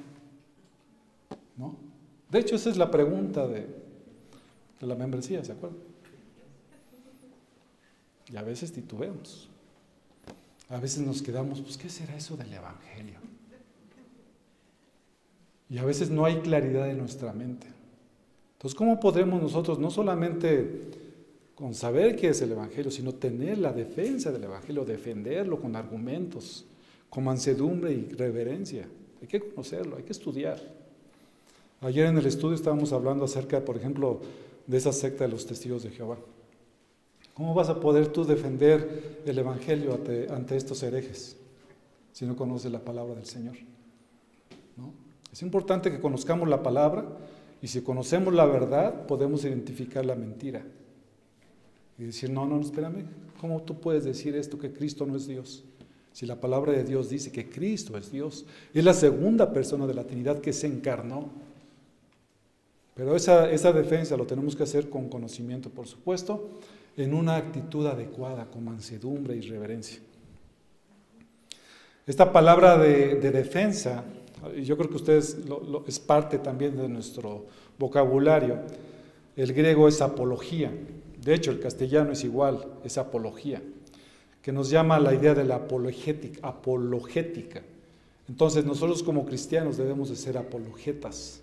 ¿No? De hecho, esa es la pregunta de, la membresía, ¿se acuerdan? Y a veces titubeamos. A veces nos quedamos, pues, ¿qué será eso del Evangelio? Y a veces no hay claridad en nuestra mente. Entonces, ¿cómo podremos nosotros no solamente con saber qué es el Evangelio, sino tener la defensa del Evangelio, defenderlo con argumentos, con mansedumbre y reverencia? Hay que conocerlo, hay que estudiar. Ayer en el estudio estábamos hablando acerca, por ejemplo, de esa secta de los testigos de Jehová. ¿Cómo vas a poder tú defender el Evangelio ante, estos herejes si no conoces la palabra del Señor? Es importante que conozcamos la palabra y si conocemos la verdad podemos identificar la mentira y decir, no, no, espérame, ¿cómo tú puedes decir esto que Cristo no es Dios? Si la palabra de Dios dice que Cristo es Dios, es la segunda persona de la Trinidad que se encarnó. Pero esa, esa defensa lo tenemos que hacer con conocimiento, por supuesto, en una actitud adecuada, con mansedumbre y reverencia. Esta palabra de, defensa, yo creo que ustedes es parte también de nuestro vocabulario. El griego es apología. De hecho, el castellano es igual, es apología, que nos llama a la idea de la apologética. Entonces, nosotros como cristianos debemos de ser apologetas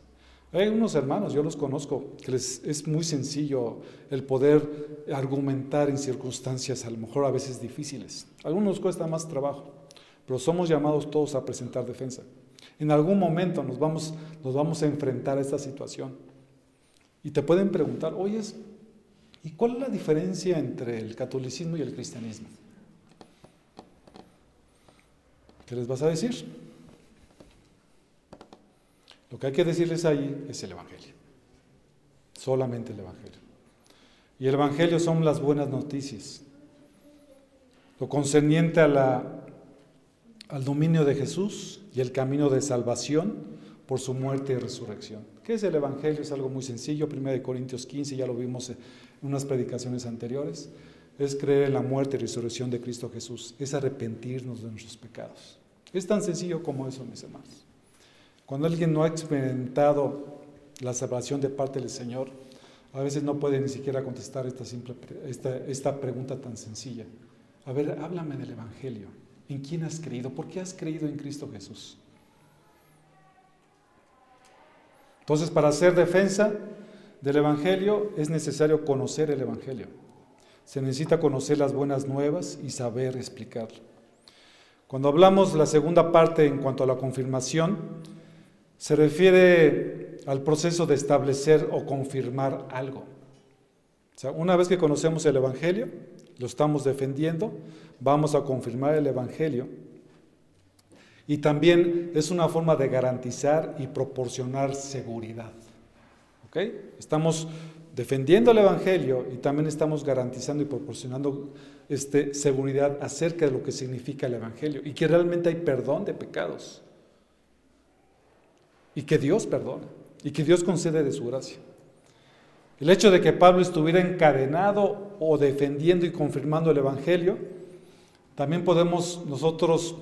hay unos hermanos, yo los conozco, que les es muy sencillo el poder argumentar en circunstancias a lo mejor a veces difíciles. A algunos nos cuesta más trabajo, pero somos llamados todos a presentar defensa. En algún momento nos vamos, nos vamos a enfrentar a esta situación. Y te pueden preguntar, oye, ¿y cuál es la diferencia entre el catolicismo y el cristianismo? ¿Qué les vas a decir? Lo que hay que decirles ahí es el Evangelio. Solamente el Evangelio. Y el Evangelio son las buenas noticias. Lo concerniente a la, al dominio de Jesús y el camino de salvación por su muerte y resurrección. ¿Qué es el Evangelio? Es algo muy sencillo. 1 Corintios 15, ya lo vimos en unas predicaciones anteriores. Es creer en la muerte y resurrección de Cristo Jesús. Es arrepentirnos de nuestros pecados. Es tan sencillo como eso, mis hermanos. Cuando alguien no ha experimentado la salvación de parte del Señor, a veces no puede ni siquiera contestar esta, simple, esta, esta pregunta tan sencilla. A ver, háblame del Evangelio. ¿En quién has creído? ¿Por qué has creído en Cristo Jesús? Entonces, para hacer defensa del Evangelio es necesario conocer el Evangelio. Se necesita conocer las buenas nuevas y saber explicarlo. Cuando hablamos la segunda parte en cuanto a la confirmación, se refiere al proceso de establecer o confirmar algo. O sea, una vez que conocemos el Evangelio, lo estamos defendiendo, vamos a confirmar el Evangelio. Y también es una forma de garantizar y proporcionar seguridad. ¿Ok? Estamos defendiendo el Evangelio y también estamos garantizando y proporcionando este, seguridad acerca de lo que significa el Evangelio y que realmente hay perdón de pecados y que Dios perdona y que Dios concede de su gracia. El hecho de que Pablo estuviera encadenado o defendiendo y confirmando el Evangelio, también podemos nosotros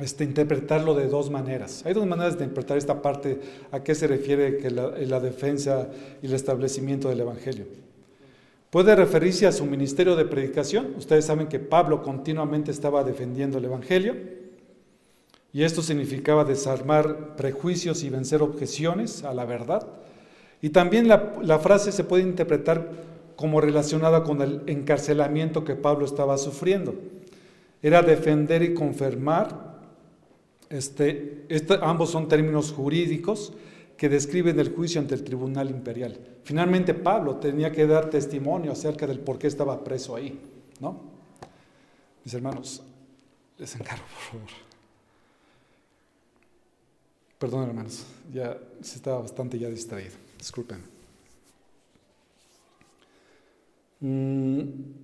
este, interpretarlo de dos maneras. Hay dos maneras de interpretar esta parte, a qué se refiere que la, la defensa y el establecimiento del Evangelio. Puede referirse a su ministerio de predicación. Ustedes saben que Pablo continuamente estaba defendiendo el Evangelio y esto significaba desarmar prejuicios y vencer objeciones a la verdad. Y también la, frase se puede interpretar como relacionada con el encarcelamiento que Pablo estaba sufriendo. Era defender y confirmar, este, este, ambos son términos jurídicos que describen el juicio ante el tribunal imperial. Finalmente Pablo tenía que dar testimonio acerca del por qué estaba preso ahí, ¿no? Mis hermanos, les encargo, por favor. Perdón, hermanos, ya se estaba bastante ya distraído. Disculpen. Mm.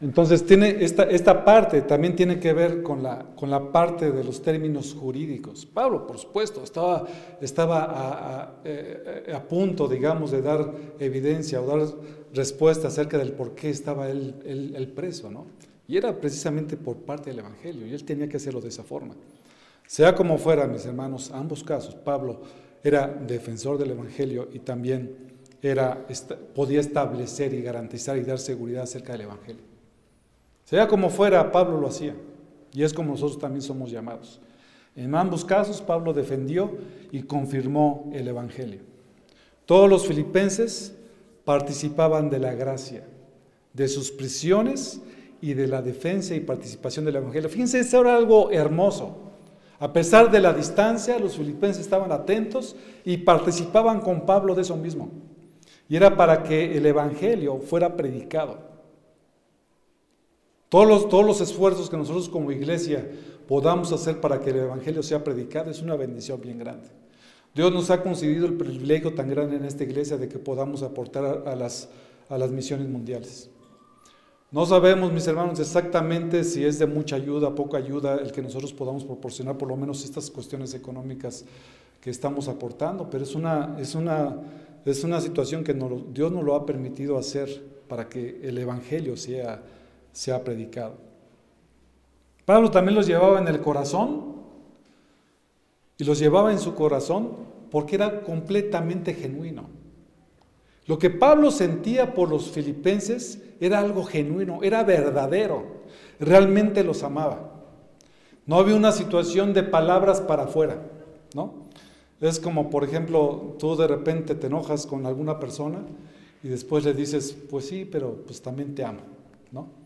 Entonces, tiene esta, esta, parte también tiene que ver con la, con la parte de los términos jurídicos. Pablo, por supuesto, estaba, estaba a, eh, a, punto, digamos, de dar evidencia o dar respuesta acerca del por qué estaba él, él preso, ¿no? Y era precisamente por parte del Evangelio, y él tenía que hacerlo de esa forma. Sea como fuera, mis hermanos, ambos casos, Pablo era defensor del Evangelio y también era, podía establecer y garantizar y dar seguridad acerca del Evangelio. Sea como fuera, Pablo lo hacía, y es como nosotros también somos llamados. En ambos casos, Pablo defendió y confirmó el Evangelio. Todos los filipenses participaban de la gracia, de sus prisiones y de la defensa y participación del Evangelio. Fíjense, esto era algo hermoso. A pesar de la distancia, los filipenses estaban atentos y participaban con Pablo de eso mismo. Y era para que el Evangelio fuera predicado. Todos los, todos los esfuerzos que nosotros como iglesia podamos hacer para que el Evangelio sea predicado es una bendición bien grande. Dios nos ha concedido el privilegio tan grande en esta iglesia de que podamos aportar a las, a las misiones mundiales. No sabemos, mis hermanos, exactamente si es de mucha ayuda, poca ayuda, el que nosotros podamos proporcionar por lo menos estas cuestiones económicas que estamos aportando, pero es una, es una, es una situación que Dios nos lo ha permitido hacer para que el Evangelio sea, sea predicado. Pablo también los llevaba en el corazón y los llevaba en su corazón porque era completamente genuino. Lo que Pablo sentía por los filipenses era algo genuino, era verdadero, realmente los amaba. No había una situación de palabras para afuera, ¿no? Es como, por ejemplo, tú de repente te enojas con alguna persona y después le dices, pues sí, pero pues también te amo, ¿no?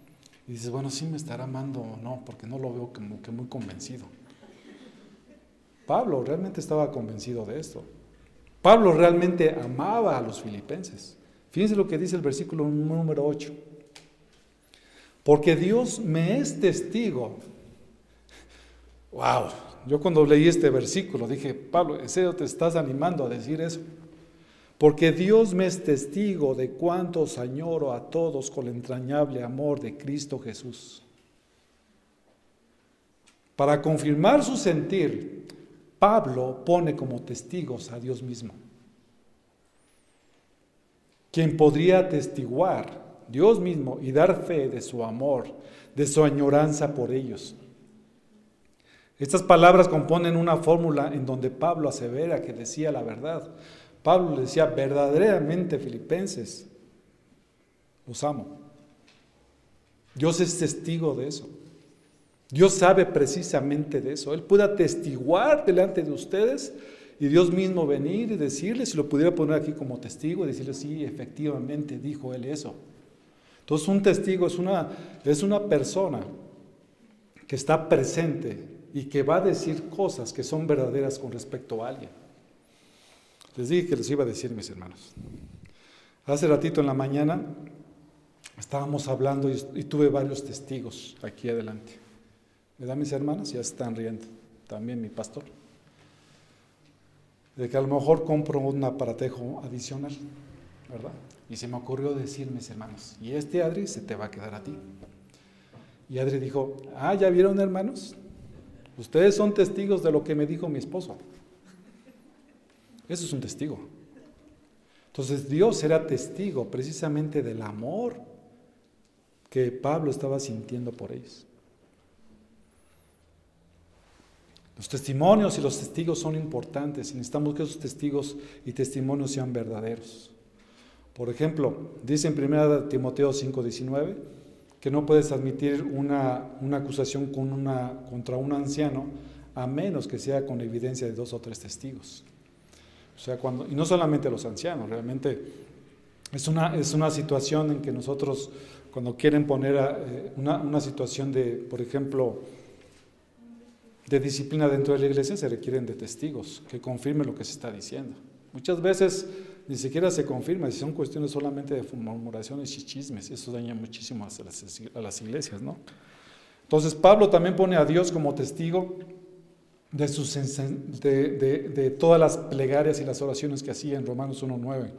Y dices, bueno, sí me estará amando o no, porque no lo veo como que muy convencido. Pablo realmente estaba convencido de esto. Pablo realmente amaba a los filipenses. Fíjense lo que dice el versículo número 8. Porque Dios me es testigo. Wow, yo cuando leí este versículo dije, Pablo, ¿en te estás animando a decir eso? Porque Dios me es testigo de cuántos añoro a todos con el entrañable amor de Cristo Jesús. Para confirmar su sentir, Pablo pone como testigos a Dios mismo. Quien podría atestiguar Dios mismo y dar fe de su amor, de su añoranza por ellos. Estas palabras componen una fórmula en donde Pablo asevera que decía la verdad. Pablo le decía, verdaderamente filipenses, los amo. Dios es testigo de eso. Dios sabe precisamente de eso. Él puede atestiguar delante de ustedes y Dios mismo venir y decirles, si lo pudiera poner aquí como testigo y decirle, sí, efectivamente dijo él eso. Entonces un testigo es una, es una persona que está presente y que va a decir cosas que son verdaderas con respecto a alguien. Les dije que les iba a decir, mis hermanos. Hace ratito en la mañana estábamos hablando y tuve varios testigos aquí adelante. ¿Verdad, mis hermanas? Ya están riendo. También mi pastor. De que a lo mejor compro un aparatejo adicional, ¿verdad? Y se me ocurrió decir, mis hermanos, y este Adri se te va a quedar a ti. Y Adri dijo, ah, ¿ya vieron, hermanos? Ustedes son testigos de lo que me dijo mi esposo. Eso es un testigo. Entonces Dios era testigo precisamente del amor que Pablo estaba sintiendo por ellos. Los testimonios y los testigos son importantes y necesitamos que esos testigos y testimonios sean verdaderos. Por ejemplo, dice en 1 Timoteo 5:19 que no puedes admitir una, acusación una, contra un anciano a menos que sea con evidencia de dos o tres testigos. O sea, cuando, y no solamente los ancianos, realmente es una, es una situación en que nosotros, cuando quieren poner eh, una, una situación de, por ejemplo, de disciplina dentro de la iglesia se requieren de testigos que confirmen lo que se está diciendo. Muchas veces ni siquiera se confirma, si son cuestiones solamente de murmuraciones y chismes, eso daña muchísimo a las, iglesias, ¿no? Entonces Pablo también pone a Dios como testigo de, sus, de, todas las plegarias y las oraciones que hacía en Romanos 1.9.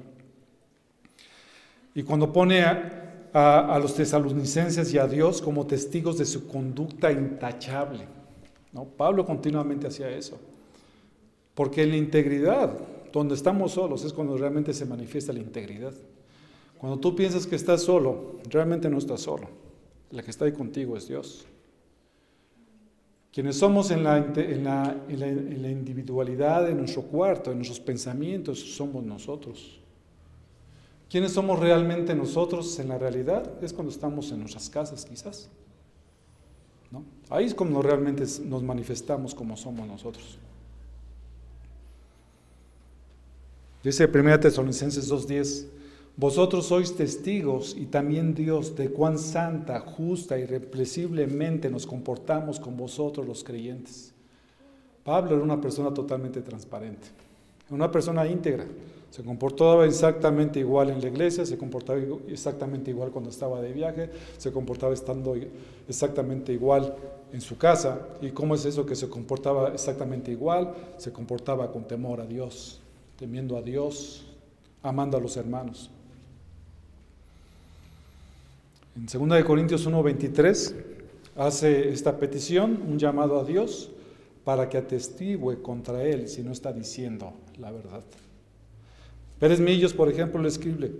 Y cuando pone a, a, los tesalonicenses y a Dios como testigos de su conducta intachable. ¿no? Pablo continuamente hacía eso. Porque en la integridad, donde estamos solos, es cuando realmente se manifiesta la integridad. Cuando tú piensas que estás solo, realmente no estás solo. La que está ahí contigo es Dios. Quienes somos en la, en, en, individualidad de nuestro cuarto, en nuestros pensamientos, somos nosotros. ¿Quiénes somos realmente nosotros en la realidad? Es cuando estamos en nuestras casas, quizás. ¿No? Ahí es cuando realmente nos manifestamos como somos nosotros. Dice 1 Tesalonicenses 2.10, vosotros sois testigos y también Dios de cuán santa, justa y irrepresiblemente nos comportamos con vosotros los creyentes. Pablo era una persona totalmente transparente, una persona íntegra. Se comportaba exactamente igual en la iglesia, se comportaba exactamente igual cuando estaba de viaje, se comportaba estando exactamente igual en su casa. ¿Y cómo es eso que se comportaba exactamente igual? Se comportaba con temor a Dios, temiendo a Dios, amando a los hermanos. En 2 Corintios 1:23 hace esta petición, un llamado a Dios para que atestigue contra él si no está diciendo la verdad. Pérez Millos, por ejemplo, le escribe,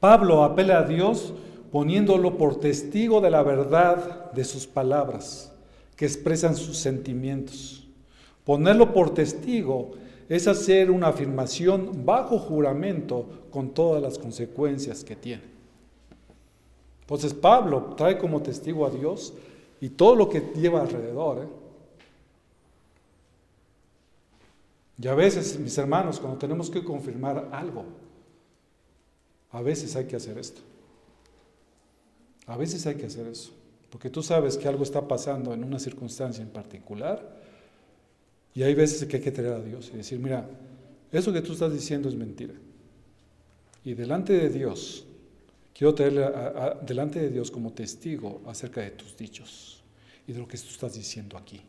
Pablo apela a Dios poniéndolo por testigo de la verdad de sus palabras, que expresan sus sentimientos. Ponerlo por testigo es hacer una afirmación bajo juramento con todas las consecuencias que tiene. Entonces Pablo trae como testigo a Dios y todo lo que lleva alrededor. ¿eh? Y a veces, mis hermanos, cuando tenemos que confirmar algo, a veces hay que hacer esto. A veces hay que hacer eso. Porque tú sabes que algo está pasando en una circunstancia en particular y hay veces que hay que traer a Dios y decir, mira, eso que tú estás diciendo es mentira. Y delante de Dios Quiero tenerle delante de Dios como testigo acerca de tus dichos y de lo que tú estás diciendo aquí.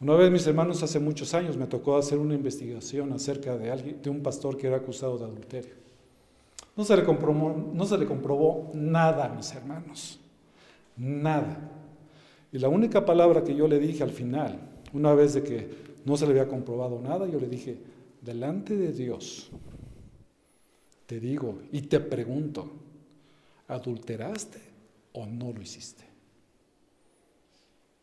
Una vez, mis hermanos, hace muchos años me tocó hacer una investigación acerca de un pastor que era acusado de adulterio. No se, le comprobó, no se le comprobó nada, mis hermanos. Nada. Y la única palabra que yo le dije al final, una vez de que no se le había comprobado nada, yo le dije, delante de Dios, te digo y te pregunto, ¿adulteraste o no lo hiciste?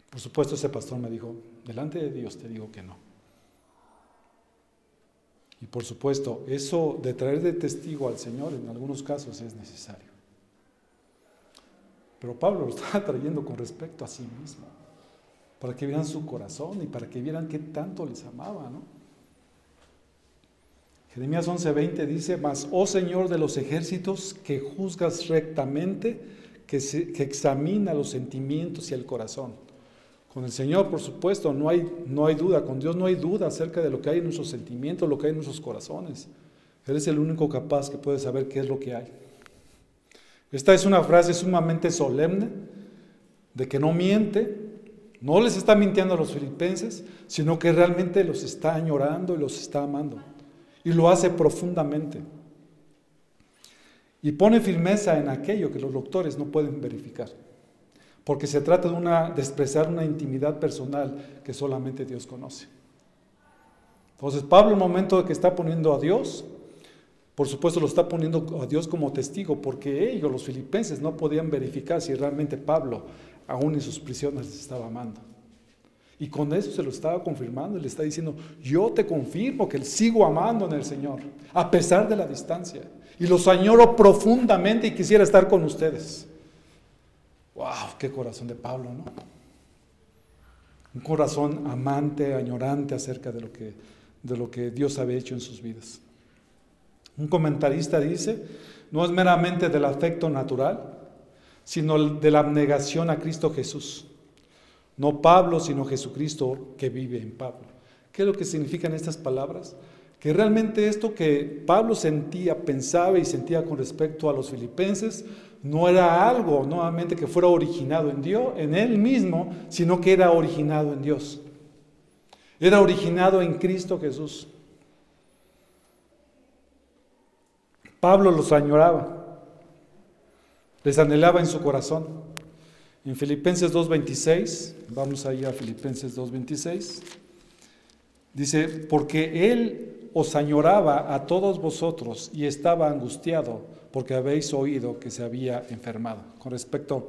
Por supuesto, ese pastor me dijo, delante de Dios te digo que no. Y por supuesto, eso de traer de testigo al Señor en algunos casos es necesario. Pero Pablo lo estaba trayendo con respecto a sí mismo, para que vieran su corazón y para que vieran qué tanto les amaba, ¿no? Jeremías 11:20 dice, mas, oh Señor de los ejércitos, que juzgas rectamente, que, que, examina los sentimientos y el corazón. Con el Señor, por supuesto, no hay, no hay duda, con Dios no hay duda acerca de lo que hay en nuestros sentimientos, lo que hay en nuestros corazones. Él es el único capaz que puede saber qué es lo que hay. Esta es una frase sumamente solemne, de que no miente, no les está mintiendo a los filipenses, sino que realmente los está añorando y los está amando y lo hace profundamente. Y pone firmeza en aquello que los doctores no pueden verificar, porque se trata de, una, de expresar una intimidad personal que solamente Dios conoce. Entonces Pablo, el momento de que está poniendo a Dios, por supuesto lo está poniendo a Dios como testigo, porque ellos, los filipenses, no podían verificar si realmente Pablo, aún en sus prisiones, estaba amando. Y con eso se lo estaba confirmando, le está diciendo, yo te confirmo que sigo amando en el Señor, a pesar de la distancia. Y los añoro profundamente y quisiera estar con ustedes. ¡Wow! ¡Qué corazón de Pablo, ¿no? Un corazón amante, añorante acerca de lo que, de lo que Dios había hecho en sus vidas. Un comentarista dice, no es meramente del afecto natural, sino de la abnegación a Cristo Jesús no Pablo, sino Jesucristo que vive en Pablo. ¿Qué es lo que significan estas palabras? Que realmente esto que Pablo sentía, pensaba y sentía con respecto a los filipenses, no era algo nuevamente que fuera originado en Dios, en Él mismo, sino que era originado en Dios. Era originado en Cristo Jesús. Pablo los añoraba, les anhelaba en su corazón. En Filipenses 2.26, vamos ahí a Filipenses 2.26, dice, porque Él os añoraba a todos vosotros y estaba angustiado porque habéis oído que se había enfermado, con respecto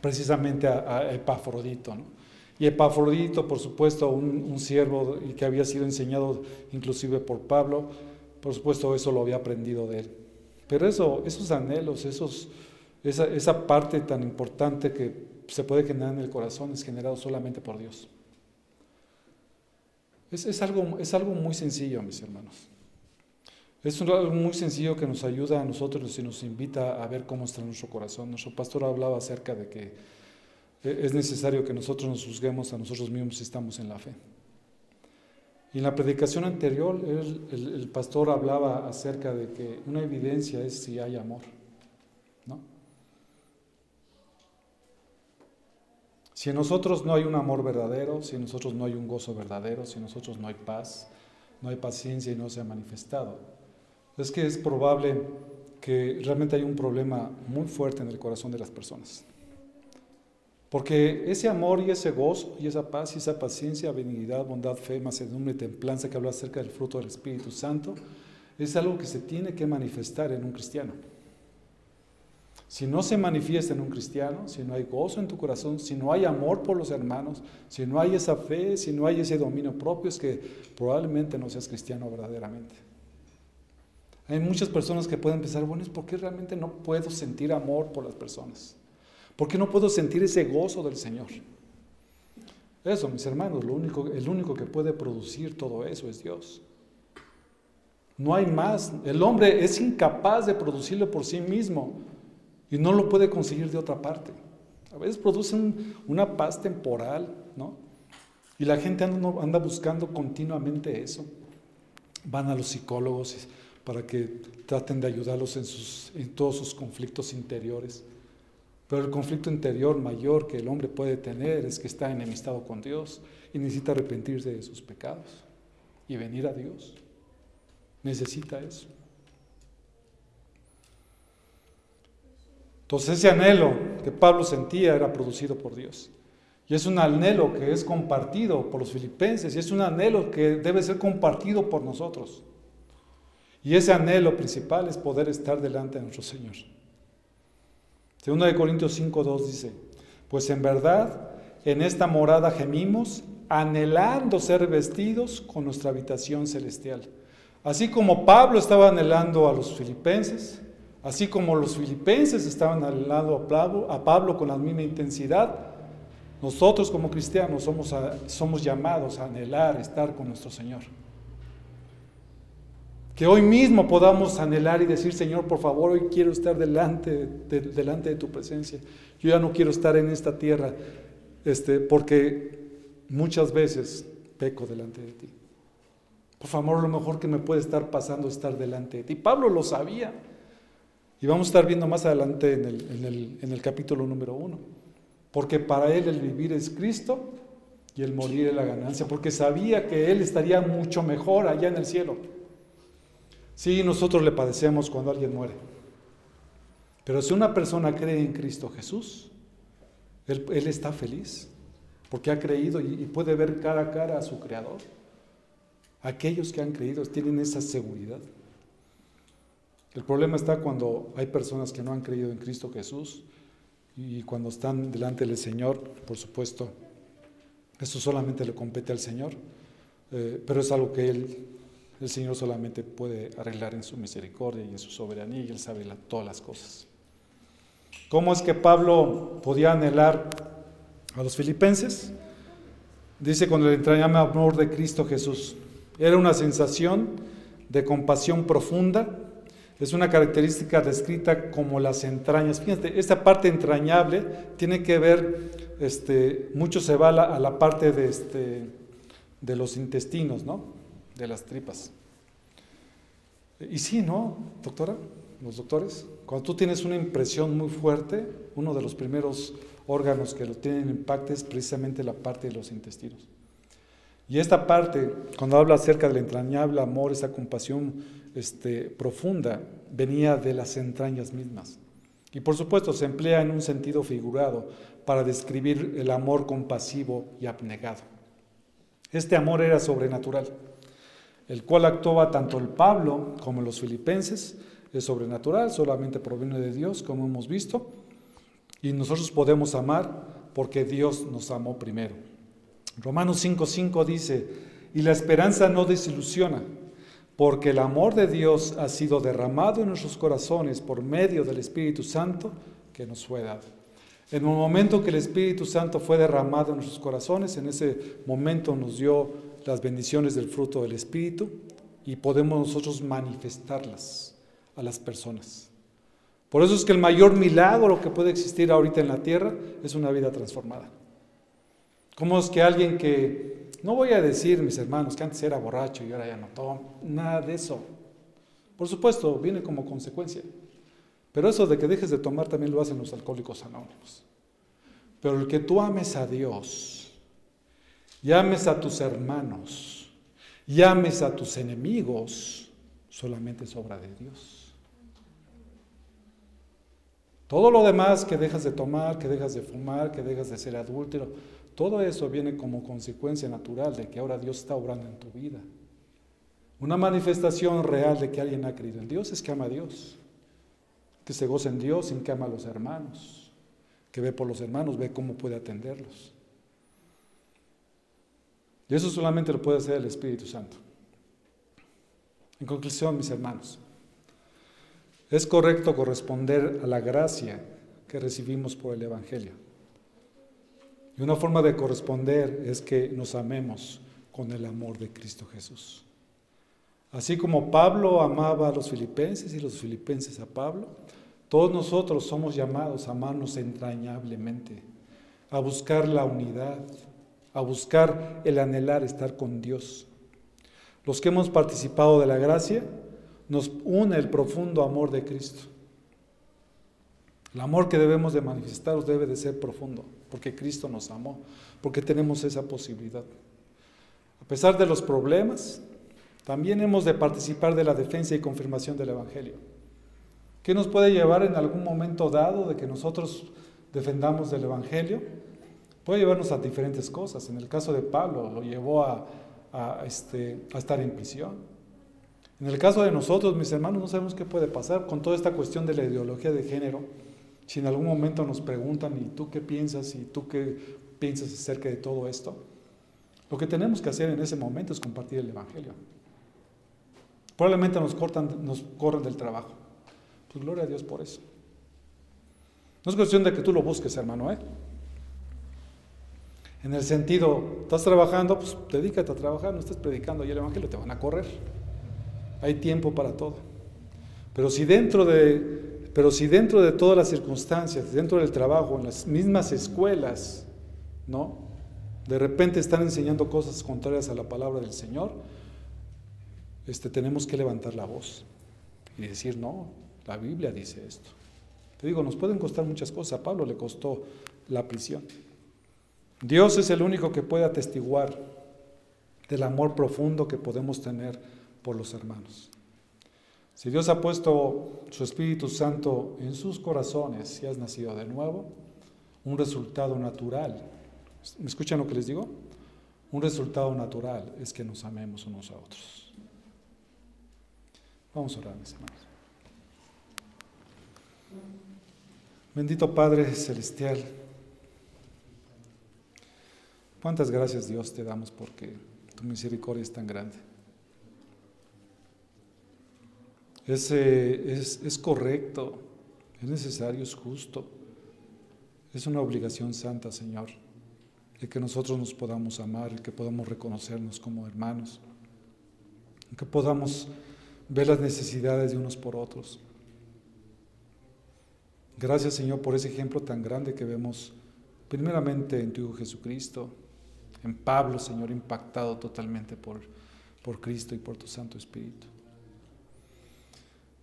precisamente a, Epafrodito. Y Epafrodito, por supuesto, un, un siervo que había sido enseñado inclusive por Pablo, por supuesto eso lo había aprendido de él. Pero eso, esos anhelos, esos, esa, esa parte tan importante que se puede generar en el corazón es generado solamente por Dios. Es, es, algo, es algo muy sencillo, mis hermanos. Es algo muy sencillo que nos ayuda a nosotros y nos invita a ver cómo está nuestro corazón. Nuestro pastor hablaba acerca de que es necesario que nosotros nos juzguemos a nosotros mismos si estamos en la fe. Y en la predicación anterior, el, pastor hablaba acerca de que una evidencia es si hay amor. ¿no? Si en nosotros no hay un amor verdadero, si en nosotros no hay un gozo verdadero, si en nosotros no hay paz, no hay paciencia y no se ha manifestado, es que es probable que realmente hay un problema muy fuerte en el corazón de las personas. Porque ese amor y ese gozo y esa paz y esa paciencia, benignidad, bondad, fe, macedumbre y templanza que habla acerca del fruto del Espíritu Santo, es algo que se tiene que manifestar en un cristiano. Si no se manifiesta en un cristiano, si no hay gozo en tu corazón, si no hay amor por los hermanos, si no hay esa fe, si no hay ese dominio propio, es que probablemente no seas cristiano verdaderamente. Hay muchas personas que pueden pensar, bueno, es porque realmente no puedo sentir amor por las personas. ¿Por qué no puedo sentir ese gozo del Señor? Eso, mis hermanos, lo único, el único que puede producir todo eso es Dios. No hay más. El hombre es incapaz de producirlo por sí mismo y no lo puede conseguir de otra parte. A veces producen una paz temporal, ¿no? Y la gente anda, anda buscando continuamente eso. Van a los psicólogos para que traten de ayudarlos en, sus, en todos sus conflictos interiores. Pero el conflicto interior mayor que el hombre puede tener es que está enemistado con Dios y necesita arrepentirse de sus pecados y venir a Dios. Necesita eso. Entonces ese anhelo que Pablo sentía era producido por Dios. Y es un anhelo que es compartido por los filipenses y es un anhelo que debe ser compartido por nosotros. Y ese anhelo principal es poder estar delante de nuestro Señor. Segunda de Corintios 5.2 dice, pues en verdad en esta morada gemimos, anhelando ser vestidos con nuestra habitación celestial. Así como Pablo estaba anhelando a los filipenses, así como los filipenses estaban anhelando a Pablo, a Pablo con la misma intensidad, nosotros como cristianos somos, somos llamados a anhelar estar con nuestro Señor. Que hoy mismo podamos anhelar y decir, Señor, por favor, hoy quiero estar delante de, delante de tu presencia. Yo ya no quiero estar en esta tierra, este, porque muchas veces peco delante de ti. Por favor, lo mejor que me puede estar pasando es estar delante de ti. Pablo lo sabía. Y vamos a estar viendo más adelante en el, en el, en el capítulo número uno. Porque para él el vivir es Cristo y el morir es la ganancia. Porque sabía que él estaría mucho mejor allá en el cielo. Sí, nosotros le padecemos cuando alguien muere. Pero si una persona cree en Cristo Jesús, él, está feliz porque ha creído y, y, puede ver cara a cara a su Creador. Aquellos que han creído tienen esa seguridad. El problema está cuando hay personas que no han creído en Cristo Jesús y cuando están delante del Señor, por supuesto, eso solamente le compete al Señor, eh, pero es algo que Él el Señor solamente puede arreglar en su misericordia y en su soberanía y Él sabe todas las cosas. ¿Cómo es que Pablo podía anhelar a los filipenses? Dice con el entrañable amor de Cristo Jesús. Era una sensación de compasión profunda. Es una característica descrita como las entrañas. Fíjate, esta parte entrañable tiene que ver, este, mucho se va a la, parte de, este, de los intestinos, ¿no? de las tripas. Y sí, ¿no, doctora? Los doctores, Cuando tú tienes una impresión muy fuerte, uno de los primeros órganos que lo tienen impacto es precisamente la parte de los intestinos. Y esta parte, cuando habla acerca del entrañable amor, esa compasión este, profunda, venía de las entrañas mismas. Y por supuesto se emplea en un sentido figurado para describir el amor compasivo y abnegado. Este amor era sobrenatural, el cual actuaba tanto el Pablo como los filipenses, es sobrenatural, solamente proviene de Dios, como hemos visto, y nosotros podemos amar porque Dios nos amó primero. Romanos 5:5 dice, y la esperanza no desilusiona, porque el amor de Dios ha sido derramado en nuestros corazones por medio del Espíritu Santo que nos fue dado. En el momento que el Espíritu Santo fue derramado en nuestros corazones, en ese momento nos dio las bendiciones del fruto del Espíritu y podemos nosotros manifestarlas a las personas. Por eso es que el mayor milagro que puede existir ahorita en la tierra es una vida transformada. ¿Cómo es que alguien que, no voy a decir, mis hermanos, que antes era borracho y ahora ya no toma, nada de eso. Por supuesto, viene como consecuencia. Pero eso de que dejes de tomar también lo hacen los alcohólicos anónimos. Pero el que tú ames a Dios, y ames a tus hermanos, y ames a tus enemigos, solamente es obra de Dios. Todo lo demás que dejas de tomar, que dejas de fumar, que dejas de ser adúltero, todo eso viene como consecuencia natural de que ahora Dios está obrando en tu vida. Una manifestación real de que alguien ha creído en Dios es que ama a Dios, que se goza en Dios sin que ama a los hermanos, que ve por los hermanos, ve cómo puede atenderlos. Y eso solamente lo puede hacer el Espíritu Santo. En conclusión, mis hermanos, es correcto corresponder a la gracia que recibimos por el Evangelio. Y una forma de corresponder es que nos amemos con el amor de Cristo Jesús. Así como Pablo amaba a los filipenses y los filipenses a Pablo, todos nosotros somos llamados a amarnos entrañablemente, a buscar la unidad, a buscar el anhelar estar con Dios. Los que hemos participado de la gracia, nos une el profundo amor de Cristo. El amor que debemos de manifestar debe de ser profundo, porque Cristo nos amó, porque tenemos esa posibilidad. A pesar de los problemas, también hemos de participar de la defensa y confirmación del Evangelio. ¿Qué nos puede llevar en algún momento dado de que nosotros defendamos del Evangelio? Puede llevarnos a diferentes cosas. En el caso de Pablo, lo llevó a, este, a estar en prisión. En el caso de nosotros, mis hermanos, no sabemos qué puede pasar con toda esta cuestión de la ideología de género. Si en algún momento nos preguntan, ¿y tú qué piensas? ¿Y tú qué piensas acerca de todo esto? Lo que tenemos que hacer en ese momento es compartir el Evangelio. Probablemente nos, cortan, nos corren del trabajo. Pues gloria a Dios por eso. No es cuestión de que tú lo busques, hermano, ¿eh? En el sentido, estás trabajando, pues dedícate a trabajar, no estés predicando y el Evangelio, te van a correr. Hay tiempo para todo. Pero si dentro de, pero si dentro de todas las circunstancias, dentro del trabajo, en las mismas escuelas, ¿no? De repente están enseñando cosas contrarias a la palabra del Señor, este, tenemos que levantar la voz y decir, no, la Biblia dice esto. Te digo, nos pueden costar muchas cosas. A Pablo le costó la prisión. Dios es el único que puede atestiguar del amor profundo que podemos tener por los hermanos. Si Dios ha puesto su Espíritu Santo en sus corazones, si has nacido de nuevo, un resultado natural, ¿me escuchan lo que les digo? Un resultado natural es que nos amemos unos a otros. Vamos a orar, mis hermanos. Bendito Padre Celestial, cuántas gracias Dios te damos porque tu misericordia es tan grande. Es, es, correcto, es necesario, es justo. Es una obligación santa, Señor, el que nosotros nos podamos amar, el que podamos reconocernos como hermanos, que podamos ver las necesidades de unos por otros. Gracias, Señor, por ese ejemplo tan grande que vemos primeramente en tu Hijo Jesucristo, en Pablo, Señor, impactado totalmente por, por Cristo y por tu Santo Espíritu.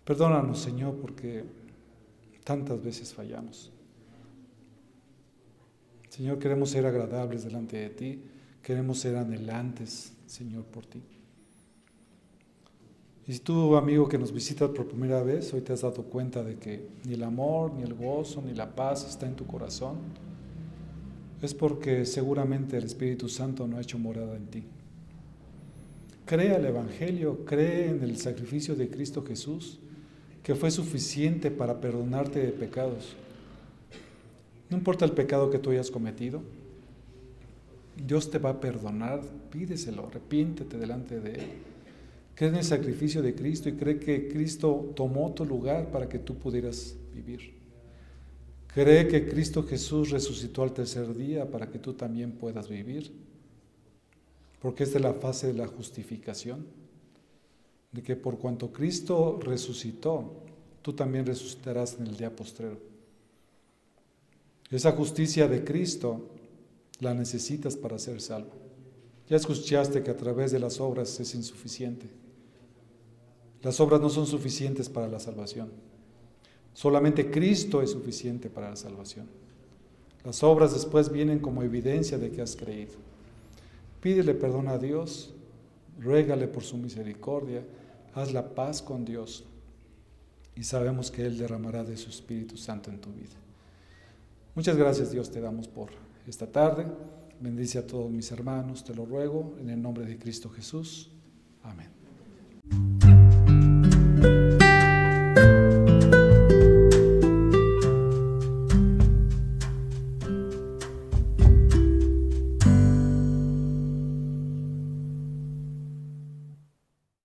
Perdónanos, Señor, porque Tantas veces fallamos. Señor, queremos ser agradables delante de ti, queremos ser anhelantes, Señor, por ti. Y si tú, amigo que nos visitas por primera vez, hoy te has dado cuenta de que ni el amor, ni el gozo, ni la paz está en tu corazón, es porque seguramente el Espíritu Santo no ha hecho morada en ti. Cree al Evangelio, cree en el sacrificio de Cristo Jesús, que fue suficiente para perdonarte de pecados. No importa el pecado que tú hayas cometido, Dios te va a perdonar, pídeselo, arrepiéntete delante de Él. Cree en el sacrificio de Cristo y cree que Cristo tomó tu lugar para que tú pudieras vivir. Cree que Cristo Jesús resucitó al tercer día para que tú también puedas vivir. Porque es la fase de la justificación. De que por cuanto Cristo resucitó, tú también resucitarás en el día postrero. Esa justicia de Cristo la necesitas para ser salvo. Ya escuchaste que a través de las obras es insuficiente. Las obras no son suficientes para la salvación. Solamente Cristo es suficiente para la salvación. Las obras después vienen como evidencia de que has creído. Pídele perdón a Dios, ruégale por su misericordia, haz la paz con Dios y sabemos que Él derramará de su Espíritu Santo en tu vida. Muchas gracias Dios te damos por esta tarde. Bendice a todos mis hermanos, te lo ruego, en el nombre de Cristo Jesús. Amén.